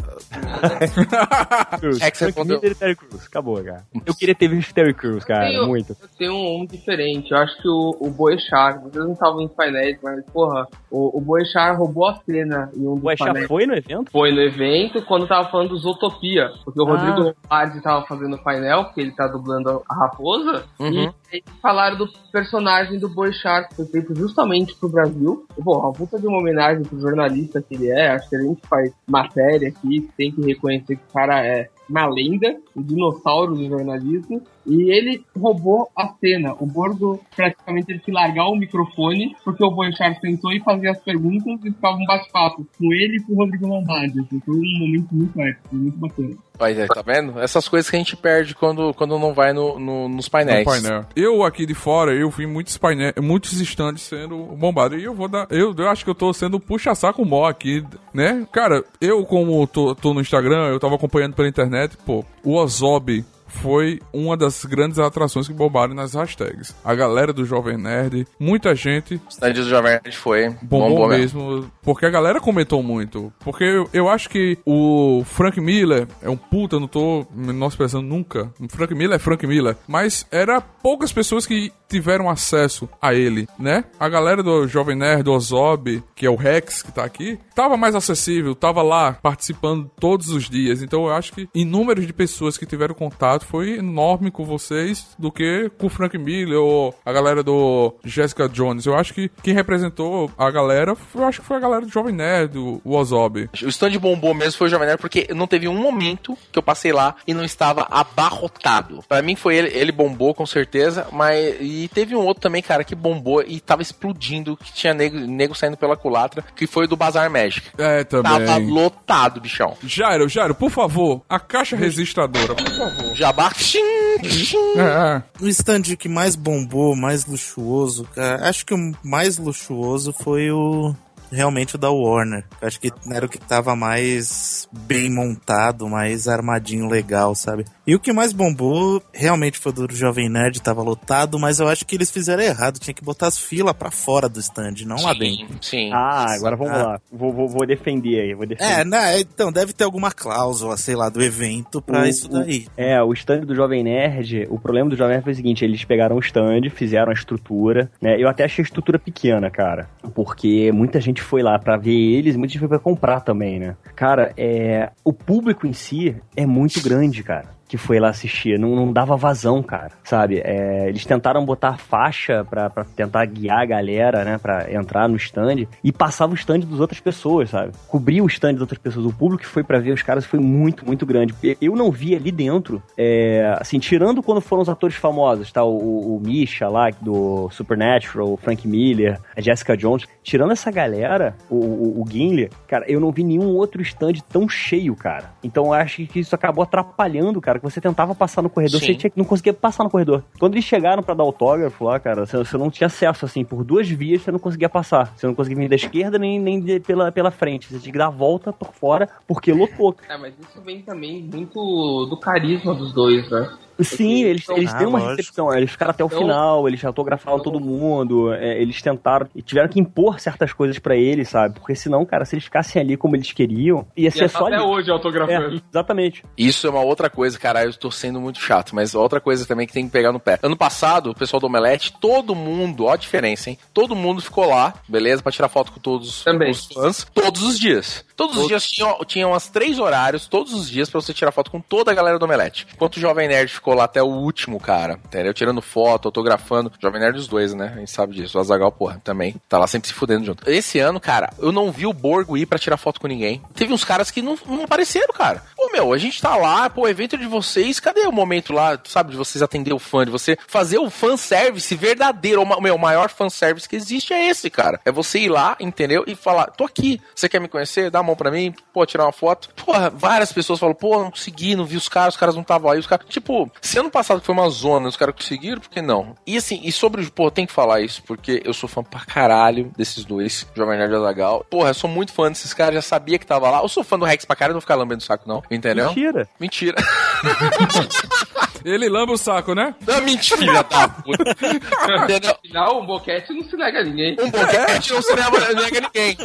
É que você Frank Miller e Terry Crews. Acabou, cara. Eu queria ter visto Terry Crews, cara. Um- Muito. Tem um, um diferente. Eu acho que o, o Boechat, vocês não estavam em painéis, mas, porra, o, o Boechat roubou a cena em um dos painéis. foi no evento? Foi no evento quando tava falando dos Utopia. Porque o Ah. Rodrigo Lombardi tava fazendo o painel, porque ele tá dublando a raposa. Uhum. E eles falaram do personagem do Boechat, que foi feito justamente pro Brasil. Pô, uma puta de uma homenagem pro jornalista que ele é. Acho que a gente faz matéria aqui, tem que reconhecer que o cara é uma lenda, um dinossauro do jornalismo. E ele roubou a cena. O Borgo praticamente teve que largar o microfone, porque o Boechat sentou e fazia as perguntas e ficava um bate-papo com ele e com o Rodrigo Lombardi. Assim, foi um momento muito épico, muito bacana. Mas é, tá vendo? Essas coisas que a gente perde quando, quando não vai no, no- nos painéis. No painel. Eu aqui de fora, eu vi muitos painéis, muitos stands sendo bombados. E eu vou dar. Eu, eu acho que eu tô sendo puxa-saco mó aqui, né? Cara, eu, como tô, tô no Instagram, eu tava acompanhando pela internet, pô, o Ozob foi uma das grandes atrações que bombaram nas hashtags. A galera do Jovem Nerd, muita gente O stand do Jovem Nerd foi. bombou bombou mesmo, porque a galera comentou muito. Porque eu, eu acho que o Frank Miller é um puta, não tô menosprezando nunca. O Frank Miller é Frank Miller. Mas era poucas pessoas que tiveram acesso a ele, né? A galera do Jovem Nerd, do Ozob, que é o Rex que tá aqui, tava mais acessível, tava lá participando todos os dias. Então eu acho que em números de pessoas que tiveram contato foi enorme com vocês do que com o Frank Miller ou a galera do Jessica Jones. Eu acho que quem representou a galera, eu acho que foi a galera do Jovem Nerd, o Ozob. O stand bombou mesmo foi o Jovem Nerd, porque não teve um momento que eu passei lá e não estava abarrotado. Pra mim foi ele, ele bombou com certeza, mas e teve um outro também, cara, que bombou e tava explodindo, que tinha nego, nego saindo pela culatra, que foi o do Bazar Magic. É, Tava também. lotado, bichão. Jairo, Jairo, por favor, a caixa registradora, por favor. Jabá. Tchim, tchim. É, é. O stand que mais bombou, mais luxuoso, cara, acho que o mais luxuoso foi o. Realmente o da Warner. Acho que era o que tava mais bem montado, mais armadinho legal, sabe? E o que mais bombou realmente foi o do Jovem Nerd, tava lotado, mas eu acho que eles fizeram errado. Tinha que botar as filas pra fora do stand, não lá dentro. Sim. Ah, agora vamos Ah. lá. Vou, vou, vou defender aí. Vou defender. É, né, então deve ter alguma cláusula, sei lá, do evento pra O- isso daí. É, o stand do Jovem Nerd, o problema do Jovem Nerd foi o seguinte, eles pegaram o stand, fizeram a estrutura, né? Eu até achei a estrutura pequena, cara, porque muita gente foi lá pra ver eles e muita gente foi pra comprar também, né? Cara, é, o público em si é muito grande, cara. Que foi lá assistir, não, não dava vazão, cara, sabe? É, eles tentaram botar faixa pra, pra tentar guiar a galera, né, pra entrar no stand e passava o stand das outras pessoas, sabe? Cobria o stand das outras pessoas. O público que foi pra ver os caras foi muito, muito grande. Eu não vi ali dentro, é, assim, tirando quando foram os atores famosos, tá? O, o Misha lá, do Supernatural, o Frank Miller, a Jessica Jones. Tirando essa galera, o, o, o Gimli, cara, eu não vi nenhum outro stand tão cheio, cara. Então eu acho que isso acabou atrapalhando, cara, que você tentava passar no corredor, Sim. você tinha, não conseguia passar no corredor. Quando eles chegaram pra dar autógrafo lá, cara, você, você não tinha acesso, assim, por duas vias você não conseguia passar. Você não conseguia vir da esquerda nem, nem de- pela, pela frente. Você tinha que dar a volta por fora, porque lotou. É, mas isso vem também muito do carisma dos dois, né? Sim, eles, eles Ah, deu uma lógico. recepção, eles ficaram até o Então- final, eles autografaram todo mundo, é, eles tentaram e tiveram que impor certas coisas pra eles, sabe? Porque senão, cara, se eles ficassem ali como eles queriam, ia ser E só até ali. hoje autografando. É, exatamente. Isso é uma outra coisa, caralho, eu tô sendo muito chato, mas outra coisa também que tem que pegar no pé. Ano passado, o pessoal do Omelete, todo mundo, ó a diferença, hein? Todo mundo ficou lá, beleza, pra tirar foto com todos Também. os fãs, todos os dias. Todos os dias tinham, tinham umas três horários, todos os dias, pra você tirar foto com toda a galera do Omelete. Enquanto o Jovem Nerd ficou lá até o último, cara, entendeu? Tirando foto, autografando. Jovem Nerd os dois, né? A gente sabe disso. O Azagal, porra, também. Tá lá sempre se fudendo junto. Esse ano, cara, eu não vi o Borgo ir pra tirar foto com ninguém. Teve uns caras que não, não apareceram, cara. Meu, a gente tá lá, pô, evento de vocês, cadê o momento lá, sabe, de vocês atender o fã, de você fazer o fanservice verdadeiro. O meu, o maior fanservice que existe é esse, cara. É você ir lá, entendeu? E falar, tô aqui, você quer me conhecer? Dá a mão pra mim, pô, tirar uma foto. Porra, várias pessoas falam, pô, não consegui, não vi os caras, os caras não estavam aí, os caras. Tipo, se ano passado foi uma zona, os caras conseguiram, por que não? E assim, e sobre, pô, tem que falar isso, porque eu sou fã pra caralho desses dois, Jovem Nerd e Azagal. Porra, eu sou muito fã desses caras, já sabia que tava lá. Eu sou fã do Rex pra caralho, não vou ficar lambendo o saco, não. Eu Entendeu? Mentira. Mentira. Ele lamba o saco, né? Não, mentira, tá puta. Entendeu? Afinal, um boquete não se nega a ninguém. Um boquete não se nega nega ninguém.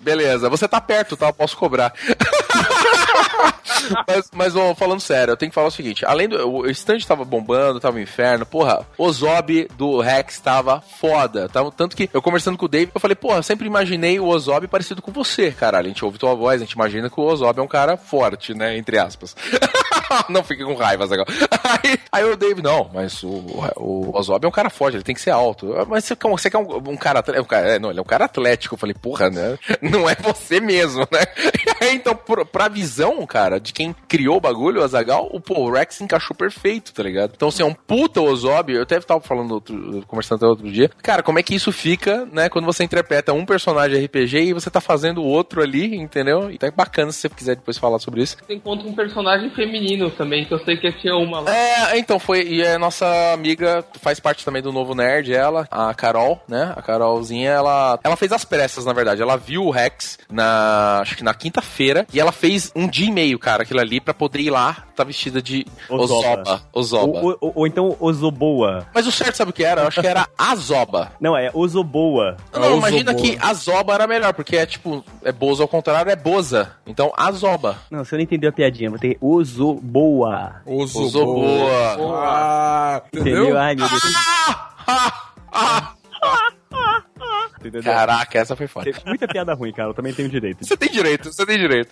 Beleza, você tá perto, tá? Eu posso cobrar. mas, mas ó, falando sério, eu tenho que falar o seguinte: além do. O stand tava bombando, tava um inferno, porra, o Zob do Rex tava foda. Tava, tanto que eu conversando com o Dave, eu falei, porra, eu sempre imaginei o Ozob parecido com você, caralho. A gente ouve tua voz, a gente imagina que o Ozob é um cara forte, né? Entre aspas. não fique com raiva, Zagal. Aí, aí o Dave, não, mas o, o Ozob é um cara forte, ele tem que ser alto. Mas você, você quer um, um cara atlético? É, não, ele é um cara atlético. Eu falei, porra, né? Não é você mesmo, né? Então, pra, visão, cara, de quem criou o bagulho, o Azagal, o, pô, o Rex encaixou perfeito, tá ligado? Então, assim, é um puta Ozob. Eu até tava falando, outro, conversando até outro dia. Cara, como é que isso fica, né? Quando você interpreta um personagem RPG e você tá fazendo o outro ali, entendeu? Então é bacana se você quiser depois falar sobre isso. Você encontra um personagem feminino também, que eu sei que tinha uma lá. É, então foi. E a nossa amiga faz parte também do novo Nerd, ela, a Carol, né? A Carolzinha, ela, ela fez as pressas, na verdade. Ela viu o Rex na. Acho que na quinta-feira. E ela fez um dia e meio, cara, aquilo ali, pra poder ir lá, tá vestida de Ozoba. Ozoba. Ou, ou, ou então Ozoboa. Mas o certo sabe o que era? Eu acho que era Azoba. Não, é Ozoboa. Não, imagina que Azoba era melhor, porque é tipo, é Boza ao contrário, é Boza. Então, Azoba. Não, você não entendeu a piadinha, vou ter Ozoboa. Ozoboa. Ah, entendeu? Entendeu? Ai, meu Deus. Entendeu? Caraca, essa foi foda. Muita piada ruim, cara. Eu também tenho direito. Você tem direito, você tem direito.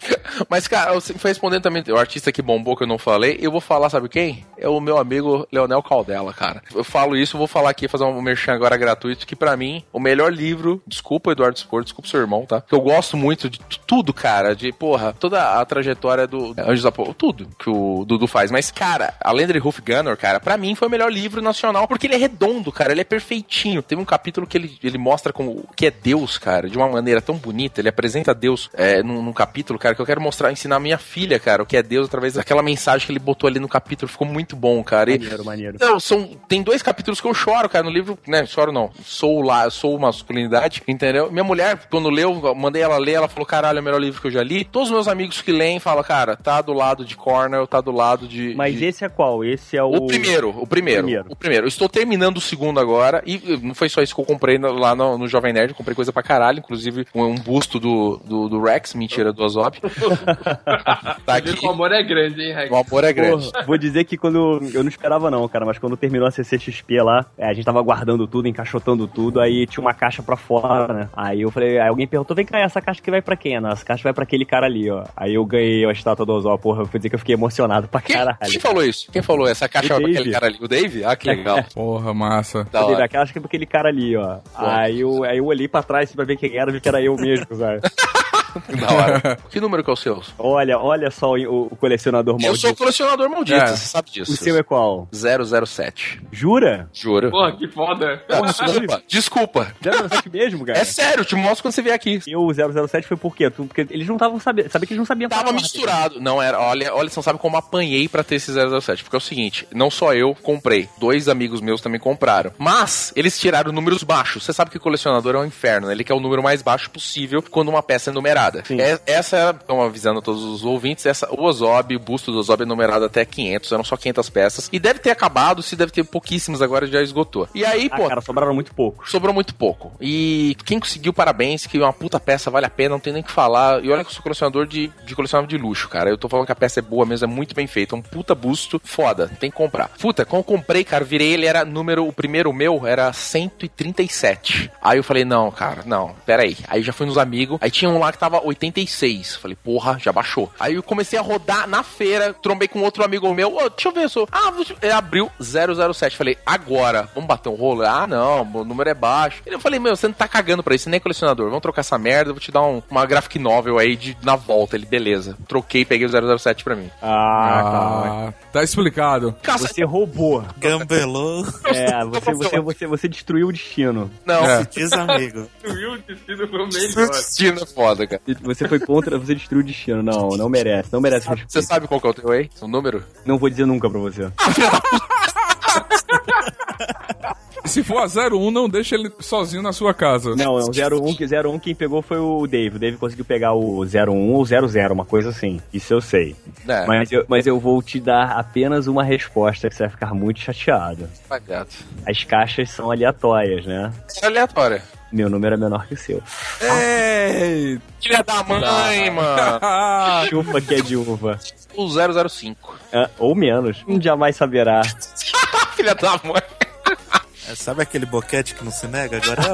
Mas, cara, você foi respondendo também o artista que bombou que eu não falei. Eu vou falar, sabe quem? É o meu amigo Leonel Caldela, cara. Eu falo isso, vou falar aqui, fazer um merchan agora gratuito, que pra mim, o melhor livro, desculpa, Eduardo Spor, desculpa seu irmão, tá? Que eu gosto muito de tudo, cara, de, porra, toda a trajetória do Anjos da Porra, tudo que o Dudu faz. Mas, cara, a Landry Ruff Gunner, cara, pra mim foi o melhor livro nacional, porque ele é redondo, cara, ele é perfeitinho. Teve um capítulo que ele, ele mostra como que é Deus, cara, de uma maneira tão bonita. Ele apresenta Deus é, num, num, capítulo, cara, que eu quero mostrar, ensinar a minha filha, cara, o que é Deus através daquela mensagem que ele botou ali no capítulo. Ficou muito bom, cara. Maneiro, e, maneiro. Não, são, tem dois capítulos que eu choro, cara, no livro, né? Choro não. Sou lá, sou masculinidade, entendeu? Minha mulher, quando leu, mandei ela ler, ela falou: caralho, é o melhor livro que eu já li. Todos os meus amigos que leem falam, cara, tá do lado de Cornell, tá do lado de. Mas de... esse é qual? Esse é o. O primeiro, o primeiro. O primeiro. O primeiro. Eu estou terminando o segundo agora, e não foi só isso que eu comprei lá no, no Jovem Nerd, comprei coisa pra caralho, inclusive um, um busto do, do, do, Rex, mentira, do Ozob. tá aqui. O amor é grande, hein, Rex? O amor é grande. Porra, vou dizer que quando. Eu não esperava, não, cara, mas quando terminou a CCXP lá, é, a gente tava guardando tudo, encaixotando tudo, aí tinha uma caixa pra fora, né? Aí eu falei, aí alguém perguntou: vem cá, essa caixa que vai pra quem? Não, essa caixa vai pra aquele cara ali, ó. Aí eu ganhei a estátua do Ozob, porra, eu vou dizer que eu fiquei emocionado pra quem, caralho. Quem falou isso? Quem falou essa caixa vai pra aquele cara ali? O Dave? Ah, que legal. Porra, massa. Da Dave, aquela caixa que é pra aquele cara ali, ó. Aí eu, aí eu olhei pra trás pra ver quem era, vi que era eu mesmo, sabe? da hora. Que número que é o seu? Olha, olha só o, o colecionador maldito. Eu sou o colecionador maldito, é. você sabe disso. O seu é qual? 007. Jura? Juro. Pô, que foda. Desculpa, desculpa. 007 mesmo, cara? É sério, eu te mostro quando você vier aqui. E o 007 foi por quê? Porque eles não estavam sabendo, sabia que eles não sabiam Tava misturado. Não, era, olha, olha, você não sabe como apanhei pra ter esse 007. Porque é o seguinte, não só eu comprei, dois amigos meus também compraram. Mas, eles tiraram números baixos. Você sabe que colecionador é um inferno, né? Ele quer o número mais baixo possível quando uma peça é numerada. É, essa era, então, avisando a todos os ouvintes, essa, o Ozob, o busto do Ozob é numerado até 500, eram só 500 peças. E deve ter acabado, se deve ter pouquíssimos agora, já esgotou. E aí, ah, pô... cara, sobraram muito pouco. Sobrou muito pouco. E quem conseguiu, parabéns, que uma puta peça vale a pena, não tem nem o que falar. E olha que eu sou colecionador de, de colecionador de luxo, cara. Eu tô falando que a peça é boa mesmo, é muito bem feita. Um puta busto, foda, tem que comprar. Puta, quando eu comprei, cara, virei ele, era número, o primeiro meu era 137. Aí eu falei, não, cara, não, pera aí. Aí já fui nos amigos, aí tinha um lá que tava 86. Falei, porra, já baixou. Aí eu comecei a rodar na feira, trombei com outro amigo meu, oh, deixa eu ver, sou. Ah, ele abriu 007. Falei, agora, vamos bater um rolo? Ah, não, o número é baixo. Eu falei, meu, você não tá cagando pra isso, você nem é colecionador. Vamos trocar essa merda, vou te dar um, uma graphic novel aí de, na volta. Ele, beleza. Troquei, peguei o 007 pra mim. Ah, ah tá explicado. Caça... Você roubou. Gambelou. É, você, você, você, você destruiu o destino. Não. É. Diz amigo. Destruiu o destino foi o melhor. Destino é foda, cara. Você foi contra, você destruiu o destino. Não, não merece. Não merece respeito. Você sabe qual que é o teu aí? O número? Não vou dizer nunca pra você. Se for a 01, não deixa ele sozinho na sua casa. Não, é o 01, 01 quem pegou foi o Dave. O Dave conseguiu pegar o 01 ou 00, uma coisa assim. Isso eu sei. É. Mas, eu, mas eu vou te dar apenas uma resposta que você vai ficar muito chateado. Pagado. As caixas são aleatórias, né? É aleatória. Meu número é menor que o seu. Ei! Filha da mãe, mano! Chupa que é de uva. O 005. É, ou menos. Jamais saberá. Filha da mãe. É, sabe aquele boquete que não se nega? Agora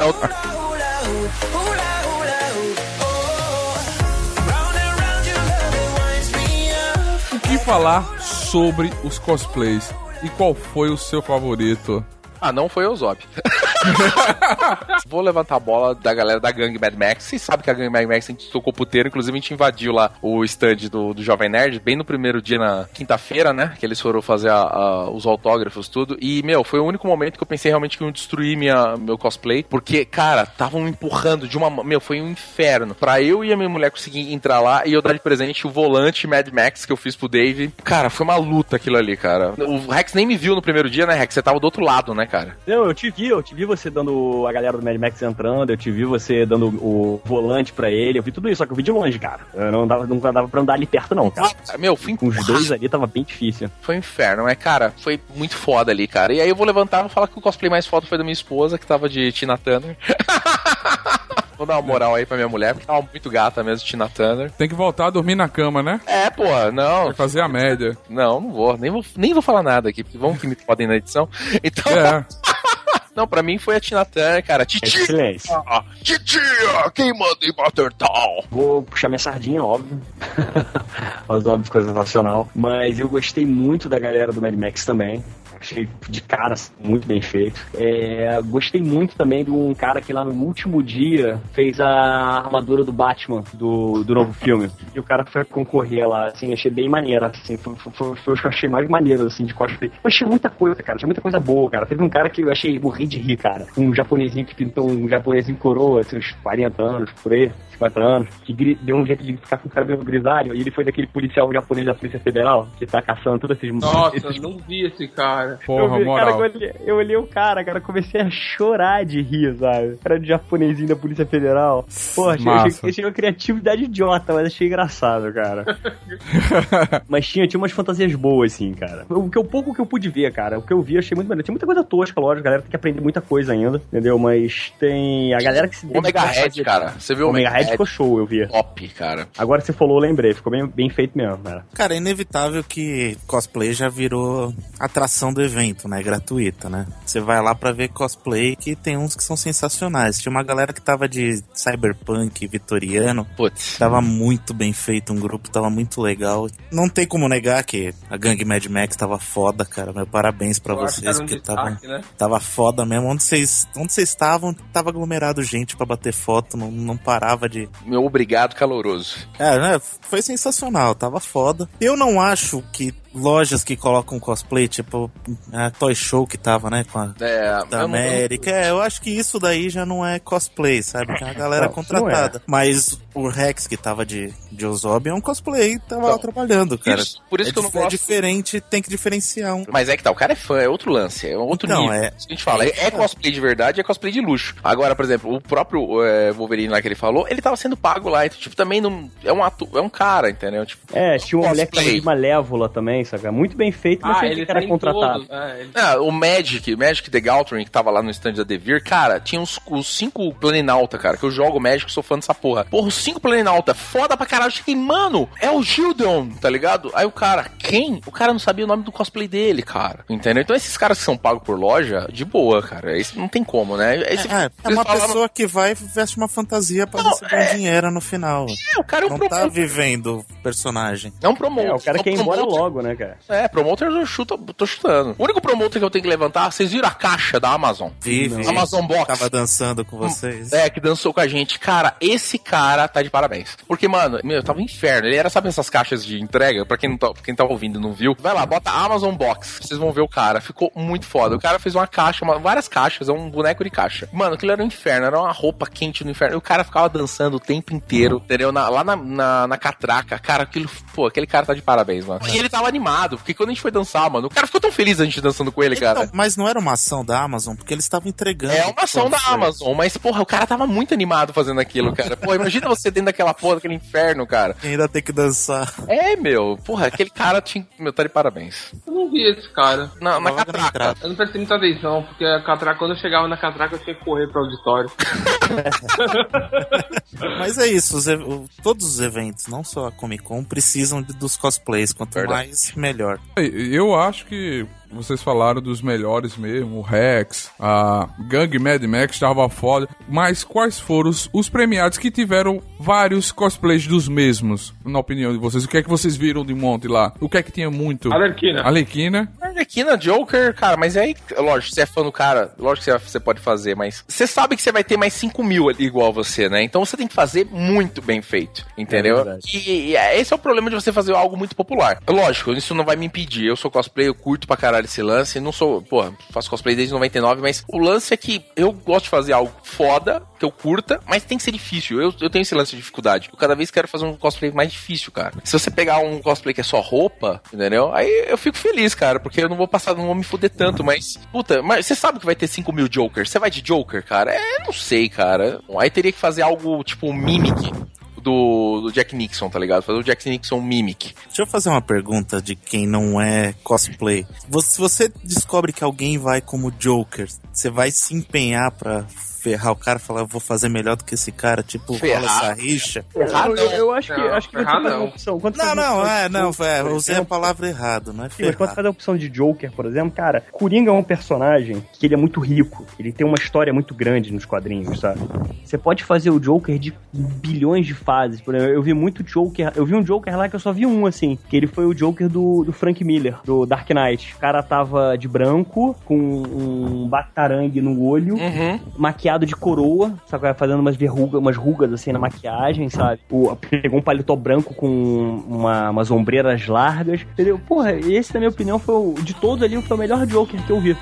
é O que falar sobre os cosplays? E qual foi o seu favorito? Ah, não foi o Zop. Vou levantar a bola da galera da gangue Mad Max. Vocês sabem que a gangue Mad Max a gente tocou puteiro, inclusive a gente invadiu lá o stand do, do Jovem Nerd, bem no primeiro dia, na quinta-feira, né? Que eles foram fazer a, a, os autógrafos, tudo. E, meu, foi o único momento que eu pensei realmente que iam destruir minha, meu cosplay, porque, cara, estavam me empurrando de uma. Meu, foi um inferno. Pra eu e a minha mulher conseguir entrar lá e eu dar de presente o volante Mad Max que eu fiz pro Dave. Cara, foi uma luta aquilo ali, cara. O Rex nem me viu no primeiro dia, né, Rex? Você tava do outro lado, né, cara? Não, eu te vi, eu te vi você dando a galera do Mad Max entrando, eu te vi você dando o volante pra ele, eu vi tudo isso, só que eu vi de longe, cara. Eu não dava, não dava pra andar ali perto, não, cara. Ah, meu, fui Com os dois ali tava bem difícil. Foi um inferno, mas, cara, foi muito foda ali, cara. E aí eu vou levantar e falar que o cosplay mais foda foi da minha esposa, que tava de Tina Turner. Vou dar uma moral aí pra minha mulher, porque tava muito gata mesmo, Tina Turner. Tem que voltar a dormir na cama, né? É, pô, não. Vai fazer a média. Não, não vou. Nem vou, nem vou falar nada aqui, porque vamos que me podem na edição. Então. É. Não, pra mim foi a Tina Turner, cara. Titia! Titia! Quem manda em Buttertown? Vou puxar minha sardinha, óbvio. As óbvias coisas nacional. Mas eu gostei muito da galera do Mad Max também. Achei de cara muito bem feito. É, gostei muito também de um cara que lá no último dia fez a armadura do Batman do, do novo filme. E o cara foi concorrer lá, assim, achei bem maneiro. Assim, foi, foi, foi, foi o que eu achei mais maneiro, assim, de cosplay. Eu achei muita coisa, cara. Achei muita coisa boa, cara. Teve um cara que eu achei morri de rir, cara. Um japonesinho que pintou um japonesinho coroa, assim, uns 40 anos, por aí. 50 anos, que deu um jeito de ficar com o cabelo grisalho, e ele foi daquele policial japonês da Polícia Federal, que tá caçando todos esses... Nossa, esses... não vi esse cara. Porra, eu, vi, moral. Cara, eu, olhei, eu olhei o cara, cara, comecei a chorar de rir, sabe? Era de japonesinho da Polícia Federal. Pô, achei, achei, achei uma criatividade idiota, mas achei engraçado, cara. mas tinha, tinha umas fantasias boas, assim, cara. O, que, o pouco que eu pude ver, cara, o que eu vi, achei muito maneiro. Tinha muita coisa tosca, lógico, a galera tem que aprender muita coisa ainda, entendeu? Mas tem a galera que se... Omega Red, cara. Você viu o Omega Red? Ficou show, eu vi. Top, cara. Agora você falou, eu lembrei. Ficou bem, bem feito mesmo, cara. Cara, é inevitável que cosplay já virou atração do evento, né? Gratuita, né? Você vai lá pra ver cosplay que tem uns que são sensacionais. Tinha uma galera que tava de cyberpunk vitoriano. Putz. Tava muito bem feito, um grupo tava muito legal. Não tem como negar que a gangue Mad Max tava foda, cara. Meu parabéns pra vocês, um porque destaque, tava, né? tava foda mesmo. Onde vocês onde vocês estavam, tava aglomerado gente para bater foto, não, não parava de. Meu obrigado caloroso. É, né? Foi sensacional, tava foda. Eu não acho que lojas que colocam cosplay, tipo a Toy Show que tava, né, com a é, da América. Não... É, eu acho que isso daí já não é cosplay, sabe? Tem a galera contratada. É. Mas o Rex que tava de, de Ozob é um cosplay, tava então, lá trabalhando, cara. Isso, por isso é, que eu não gosto. É diferente, tem que diferenciar um. Mas é que tá, o cara é fã, é outro lance, é outro então, nível. É, a gente fala, é, é, cosplay de verdade, é cosplay de luxo. Agora, por exemplo, o próprio é, Wolverine lá que ele falou, ele tava sendo pago lá, então, tipo, também não, é um atu, é um cara, entendeu? Tipo, é, tinha uma mulher que tava de Malévola também, sabe? Muito bem feito, mas ah, ele era tá contratado. É, ele... ah, o Magic, o Magic The Gathering, que tava lá no stand da Devir, cara, tinha uns, os cinco Planinauta, cara, que eu jogo Magic, sou fã dessa porra. Porra, os cinco Planinauta, foda pra caralho. Eu cheguei, mano, é o Gildon, tá ligado? Aí o cara, quem? O cara não sabia o nome do cosplay dele, cara. Entendeu? Então esses caras que são pagos por loja, de boa, cara. Isso não tem como, né? Esse, é, é uma pessoa que vai e veste uma fantasia pra não, receber é... dinheiro no final. É, o cara é um não tá vivendo o personagem. É um promotor. É, o cara é quer ir embora logo, né, cara? É, promotor eu chuto, tô chutando. O único promotor que eu tenho que levantar, vocês viram a caixa da Amazon? Vive. Amazon Box. Tava dançando com vocês. É, que dançou com a gente. Cara, esse cara tá de parabéns. Porque, mano, meu, tava um inferno. Ele era, sabe, essas caixas de entrega? Pra quem, não tá, quem tá ouvindo e não viu, vai lá, bota Amazon Box. Vocês vão ver o cara. Ficou muito foda. O cara fez uma caixa, uma, várias caixas, é um boneco de caixa. Mano, aquilo era um inferno, era uma roupa quente no inferno. E o cara ficava dançando o tempo inteiro, entendeu? Na, lá na, na, na, catraca. Cara, aquilo, pô, aquele cara tá de parabéns, mano. E ele tava animado animado, porque quando a gente foi dançar, mano, o cara ficou tão feliz a gente dançando com ele, então, cara. Mas não era uma ação da Amazon, porque eles estavam entregando. É uma ação da Amazon, mas, porra, o cara tava muito animado fazendo aquilo, cara. Pô, imagina você dentro daquela porra, daquele inferno, cara. E ainda tem que dançar. É, meu. Porra, aquele cara tinha. Meu, tá de parabéns. Eu não vi esse cara. Na, na catraca. Eu não prestei muita atenção, porque a catraca, quando eu chegava na catraca, eu tinha que correr pro auditório. Mas é isso, os, todos os eventos, não só a Comic Con, precisam de, dos cosplays. Quanto Verdade. mais, melhor. Eu acho que vocês falaram dos melhores mesmo, o Rex, a Gang Mad Max estava foda. Mas quais foram os, os, premiados que tiveram vários cosplays dos mesmos, na opinião de vocês? O que é que vocês viram de monte lá? O que é que tinha muito? Alerquina. Alerquina. Alerquina, Joker, cara, mas aí, lógico, você é fã do cara, lógico que você pode fazer, mas você sabe que você vai ter mais 5 mil igual você, né? Então você tem que fazer muito bem feito, entendeu? É e, e, esse é o problema de você fazer algo muito popular. Lógico, isso não vai me impedir. Eu sou cosplay, eu curto pra caralho esse lance. Não sou, porra, faço cosplay desde 99, mas o lance é que eu gosto de fazer algo foda, que eu curta, mas tem que ser difícil. Eu, eu tenho esse lance de dificuldade. Eu cada vez quero fazer um cosplay mais difícil, cara. Se você pegar um cosplay que é só roupa, entendeu? Aí eu fico feliz, cara, porque eu não vou passar, não vou me fuder tanto, mas, puta, mas você sabe que vai ter 5 mil Jokers. Você vai de Joker, cara? É, não sei, cara. Aí teria que fazer algo tipo Mimic do, do, Jack Nixon, tá ligado? Fazer o Jack Nixon Mimic. Deixa eu fazer uma pergunta de quem não é cosplay. Se você descobre que alguém vai como Joker, você vai se empenhar pra ferrar o cara e falar, eu vou fazer melhor do que esse cara, tipo, ferrar. rola essa rixa. Ferrar, eu, eu, acho que, não, acho que ferrar, não. Opção, quando não, não, opção é, não, é, eu usei a palavra errado, não é ferrar. Sim, mas quando faz a opção de Joker, por exemplo, cara, Coringa é um personagem que ele é muito rico, ele tem uma história muito grande nos quadrinhos, sabe? Você pode fazer o Joker de bilhões de fases, por exemplo, eu vi muito Joker, eu vi um Joker lá que eu só vi um, assim, que ele foi o Joker do, do Frank Miller, do Dark Knight. O cara tava de branco, com um batarangue no olho, uhum. maquiado de coroa, sabe? Fazendo umas verrugas, umas rugas assim na maquiagem, sabe? O, pegou um paletó branco com uma, umas ombreiras largas, entendeu? Porra, esse, na minha opinião, foi o, de todos ali, foi o melhor Joker que eu vi.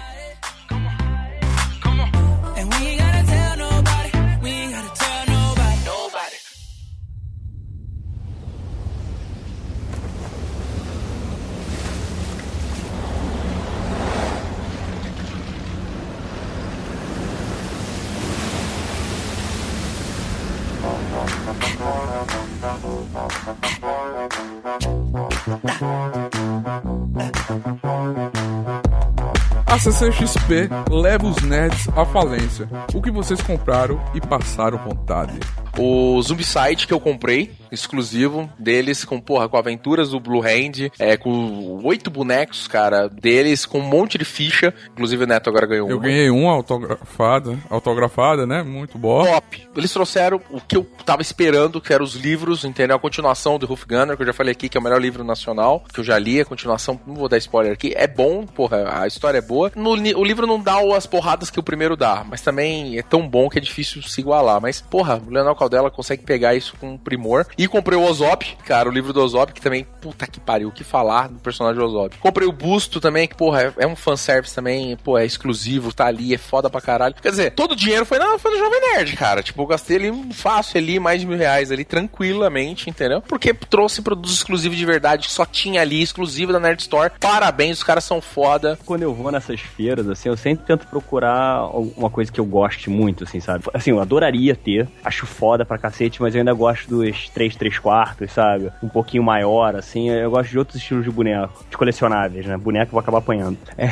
CCXP leva os nerds à falência. O que vocês compraram e passaram vontade? O Zombicide que eu comprei, exclusivo deles, com, porra, com aventuras do Blue Hand, é, com oito bonecos, cara, deles, com um monte de ficha. Inclusive o Neto agora ganhou Eu uma. ganhei uma autografada, autografada, né? Muito boa. Top. Eles trouxeram o que eu tava esperando, que eram os livros, entendeu? A continuação do Ruff Gunner, que eu já falei aqui, que é o melhor livro nacional, que eu já li, a continuação, não vou dar spoiler aqui, é bom, porra, a história é boa. No, o livro não dá as porradas que o primeiro dá, mas também é tão bom que é difícil se igualar. Mas, porra, o Leonel Caldela consegue pegar isso com primor. E comprei o Ozop, cara, o livro do Ozop, que também, puta que pariu, o que falar do personagem Ozop. Comprei o Busto também, que, porra, é, é um fanservice também, pô, é exclusivo, tá ali, é foda pra caralho. Quer dizer, todo o dinheiro foi, na, foi no Jovem Nerd, cara. Tipo, eu gastei ali fácil ali, mais de mil reais ali, tranquilamente, entendeu? Porque trouxe produtos exclusivos de verdade, que só tinha ali, exclusivo da Nerd Store. Parabéns, os caras são foda. Quando eu vou nessas feiras, assim, eu sempre tento procurar uma coisa que eu goste muito, assim, sabe? Assim, eu adoraria ter, acho foda pra cacete, mas eu ainda gosto dos 3, 3 quartos, sabe? Um pouquinho maior, assim. Eu gosto de outros estilos de boneco, de colecionáveis, né? Boneco eu vou acabar apanhando. É.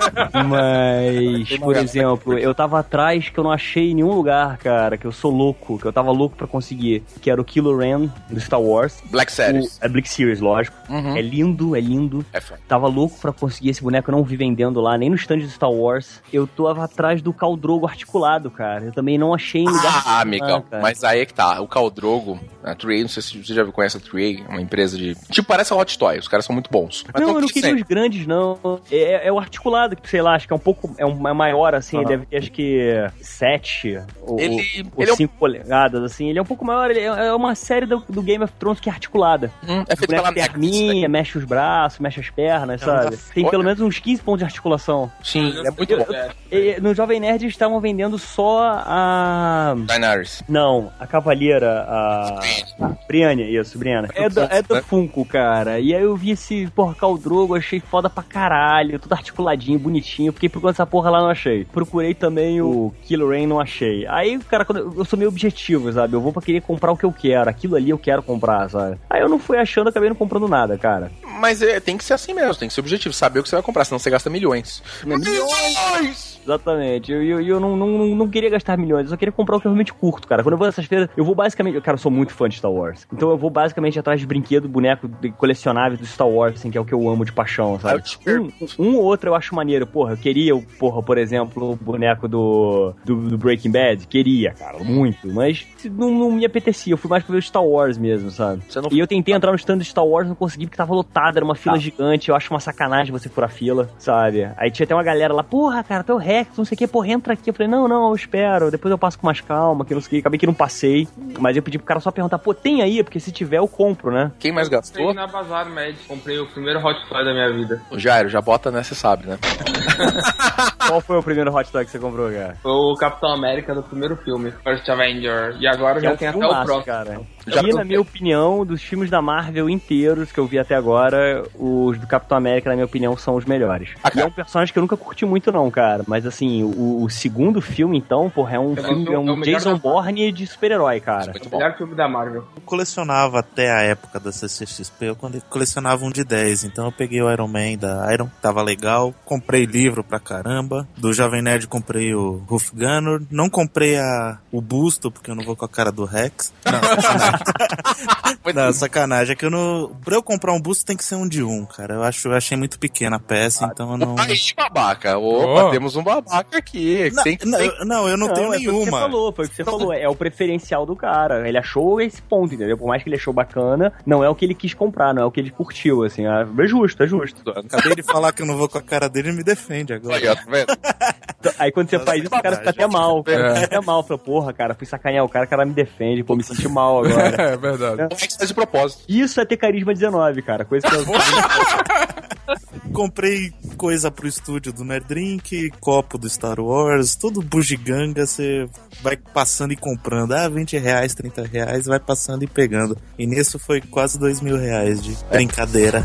mas, por exemplo, eu tava atrás que eu não achei em nenhum lugar, cara, que eu sou louco, que eu tava louco pra conseguir, que era o Kylo Ren do Star Wars. Black Series. O, é Black Series, lógico. Uhum. É lindo, é lindo. É tava louco pra conseguir esse boneco, eu não vi vendendo lá, nem no stand de Star Wars. Eu tô atrás do Caldrogo articulado, cara. Eu também não achei em lugar. Ah, amigão, mas aí é que tá. O Caldrogo, a Trey, não sei se você já conhece a Trey, uma empresa de. Tipo, parece a Hot Toy, os caras são muito bons. Mas não, eu não queria os grandes, não. É, é, o articulado, que sei lá, acho que é um pouco. É, um, é maior, assim, uhum. deve ter acho que 7 ou, ele, ou ele 5 é um... polegadas, assim. Ele é um pouco maior, ele é, é uma série do, do Game of Thrones que é articulada. Hum, é feito pela perninha, mexe os braços, mexe as pernas, é sabe? Tem pelo menos uns 15 pontos de articulação. Sim, é muito eu, bom. Eu, no Jovem Nerd eles estavam vendendo só a. Daenerys. Não, a Cavalheira, a. Briane, isso, Briana. É da, é da Funko, cara. E aí eu vi esse, porra, Caldrogo, achei foda pra caralho. Tudo articuladinho, bonitinho. Fiquei procurando essa porra lá, não achei. Procurei também o Killer Rain, não achei. Aí, cara, quando eu, eu sou meio objetivo, sabe? Eu vou pra querer comprar o que eu quero. Aquilo ali eu quero comprar, sabe? Aí eu não fui achando, acabei não comprando nada, cara. Mas é, tem que ser assim mesmo, tem que ser objetivo. Saber o que você vai comprar, senão você gasta milhões. Milhões! Exatamente. E eu, eu, eu não, não, não queria gastar milhões, eu só queria comprar o que eu realmente curto, cara. Quando eu vou nessas feiras, eu vou basicamente. Cara, eu sou muito fã de Star Wars. Então eu vou basicamente atrás de brinquedo, boneco de colecionável do Star Wars, assim, que é o que eu amo de paixão, sabe? Um, um ou outro eu acho maneiro. Porra, eu queria, porra, por exemplo, o boneco do, do, do Breaking Bad. Queria, cara, muito. Mas não, não me apetecia. Eu fui mais pra ver o Star Wars mesmo, sabe? Não... E eu tentei entrar no stand do Star Wars, não consegui porque tava lotado, era uma fila ah. gigante. Eu acho uma sacanagem você furar fila, sabe? Aí tinha até uma galera lá, porra, cara, teu Rex, não sei o que, porra, entra aqui. Eu falei, não, não, eu espero, depois eu passo com mais calma, que não sei o que. Acabei que não passei, mas eu pedi pro cara só perguntar, pô, tem aí? Porque se tiver, eu compro, né? Quem mais gastou? Eu na Bazar Med, comprei o primeiro hot toy da minha vida. O Jairo, já bota nessa, sabe, né? Qual foi o primeiro hot toy que você comprou, cara? Foi o Capitão América do primeiro filme, First Avenger. E agora que já é tem até o próximo. Cara. Já e, na minha opinião, dos filmes da Marvel inteiros que eu vi até agora, os do Capitão América, na minha opinião, são os melhores. Ah, é um personagem que eu nunca curti muito, não, cara. Mas assim, o, o segundo filme, então, porra, é um, filme, é um é Jason Bourne de super-herói, cara. É o melhor filme da Marvel. Eu colecionava até a época da CCXP, eu colecionava um de 10. Então eu peguei o Iron Man da Iron, tava legal. Comprei livro pra caramba. Do Jovem Nerd comprei o Ruff Gunner. Não comprei a, o busto, porque eu não vou com a cara do Rex. Não, não, sacanagem. É que eu não. Pra eu comprar um busto tem que ser um de um, cara. Eu, acho, eu achei muito pequena a peça, ah, então eu não. Aí, babaca. Opa, oh. temos um babaca aqui. Não, tem, não, tem... não, eu não, não tenho é nenhuma. Foi o que você falou, foi o que você falou. É o preferencial do cara. Ele achou esse ponto, entendeu? Por mais que ele achou bacana, não é o que ele quis comprar, não é o que ele curtiu, assim. É, é justo, é justo. Acabei de falar que eu não vou com a cara dele e me defende agora. Aí, tá Aí quando você faz isso, o cara fica até mal. Cara fica até mal. Fala, porra, cara, fui sacanear o cara, o cara me defende, pô, me senti mal agora. É verdade. É. Como é que faz de propósito? Isso é ter carisma 19, cara. Coisa que eu... Comprei coisa pro estúdio do Nerdrink, copo do Star Wars, tudo bugiganga, você vai passando e comprando. Ah, 20 reais, 30 reais, vai passando e pegando. E nisso foi quase 2 mil reais de brincadeira.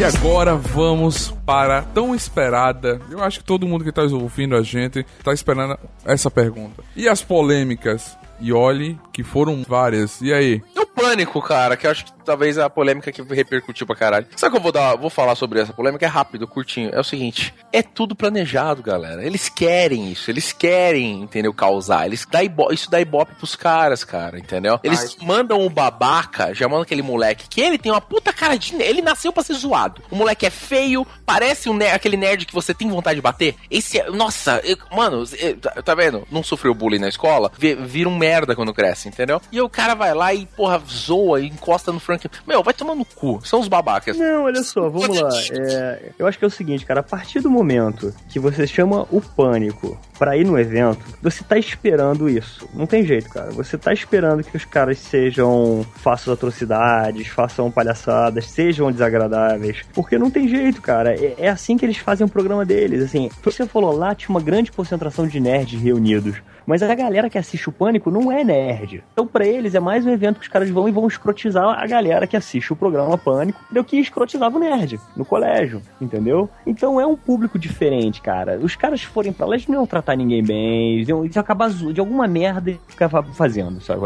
E agora vamos para tão esperada. Eu acho que todo mundo que está ouvindo a gente está esperando essa pergunta. E as polêmicas? E olhe que foram várias. E aí? O pânico, cara, que eu acho que talvez a polêmica que repercutiu pra caralho. Sabe que eu vou dar, vou falar sobre essa polêmica? É rápido, curtinho. É o seguinte: é tudo planejado, galera. Eles querem isso, eles querem, entendeu? Causar. Eles dá ibope, isso dá ibope pros caras, cara, entendeu? Eles Ai. mandam um babaca, já mandam aquele moleque que ele tem uma puta cara de. Ele nasceu pra ser zoado. O moleque é feio, parece um nerd, aquele nerd que você tem vontade de bater. Esse é. Nossa, eu, mano, eu, tá vendo? Não sofreu bullying na escola, vira um merda quando cresce, entendeu? E o cara vai lá e, porra, zoa e encosta no Frank. Meu, vai tomar no cu. São os babacas. Não, olha só, vamos lá. É, eu acho que é o seguinte, cara. A partir do momento que você chama o pânico para ir no evento, você tá esperando isso. Não tem jeito, cara. Você tá esperando que os caras sejam. façam atrocidades, façam palhaçadas, sejam desagradáveis. Porque não tem jeito, cara. É, é assim que eles fazem o programa deles. Assim, você falou lá, tinha uma grande concentração de nerds reunidos. Mas a galera que assiste o Pânico não é nerd. Então, para eles, é mais um evento que os caras vão e vão escrotizar a galera que assiste o programa Pânico do que escrotizava o nerd no colégio, entendeu? Então é um público diferente, cara. Os caras forem pra lá, eles não iam tratar ninguém bem, eles iam, eles iam acabar de alguma merda e ficar fazendo, sabe?